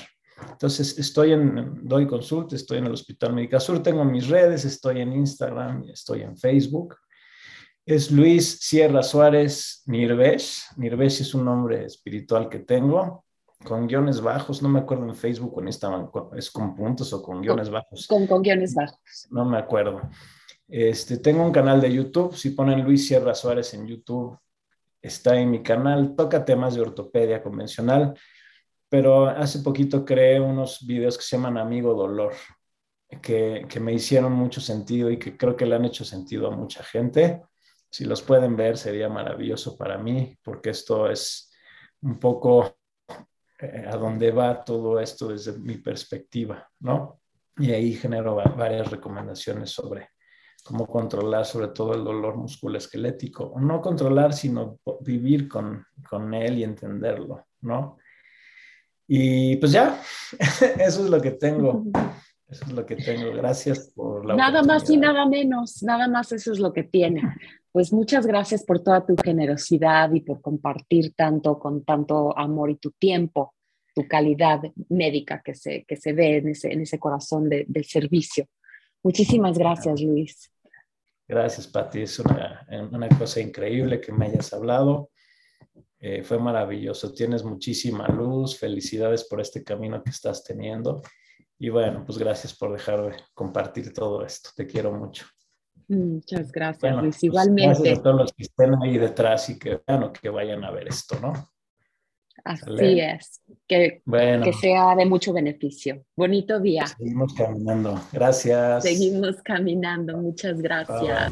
[SPEAKER 2] Entonces, estoy en, doy consulta, estoy en el Hospital Médica Sur, tengo mis redes, estoy en Instagram, estoy en Facebook es Luis Sierra Suárez Nirvesh. Nirvesh es un nombre espiritual que tengo, con guiones bajos. No me acuerdo en Facebook o en Instagram, es con puntos o con guiones bajos.
[SPEAKER 1] Con, con guiones bajos.
[SPEAKER 2] No me acuerdo. Este, tengo un canal de YouTube. Si ponen Luis Sierra Suárez en YouTube, está en mi canal. Toca temas de ortopedia convencional, pero hace poquito creé unos videos que se llaman Amigo Dolor. Que, que me hicieron mucho sentido y que creo que le han hecho sentido a mucha gente si los pueden ver, sería maravilloso para mí, porque esto es un poco eh, a dónde va todo esto desde mi perspectiva, ¿no? Y ahí genero varias recomendaciones sobre cómo controlar sobre todo el dolor musculoesquelético, no controlar, sino vivir con, con él y entenderlo, ¿no? Y pues ya, eso es lo que tengo. Eso es lo que tengo. Gracias por la
[SPEAKER 1] Nada más y nada menos, nada más eso es lo que tiene. Pues muchas gracias por toda tu generosidad y por compartir tanto con tanto amor y tu tiempo, tu calidad médica que se, que se ve en ese, en ese corazón de, del servicio. Muchísimas gracias, Luis.
[SPEAKER 2] Gracias, Pati. Es una, una cosa increíble que me hayas hablado. Eh, fue maravilloso. Tienes muchísima luz. Felicidades por este camino que estás teniendo. Y bueno, pues gracias por dejarme compartir todo esto. Te quiero mucho.
[SPEAKER 1] Muchas gracias, Luis. Pues, Igualmente.
[SPEAKER 2] Gracias a todos los que estén ahí detrás y que vean que vayan a ver esto, ¿no?
[SPEAKER 1] Así es. Que, que sea de mucho beneficio. Bonito día.
[SPEAKER 2] Seguimos caminando. Gracias.
[SPEAKER 1] Seguimos caminando. Muchas gracias.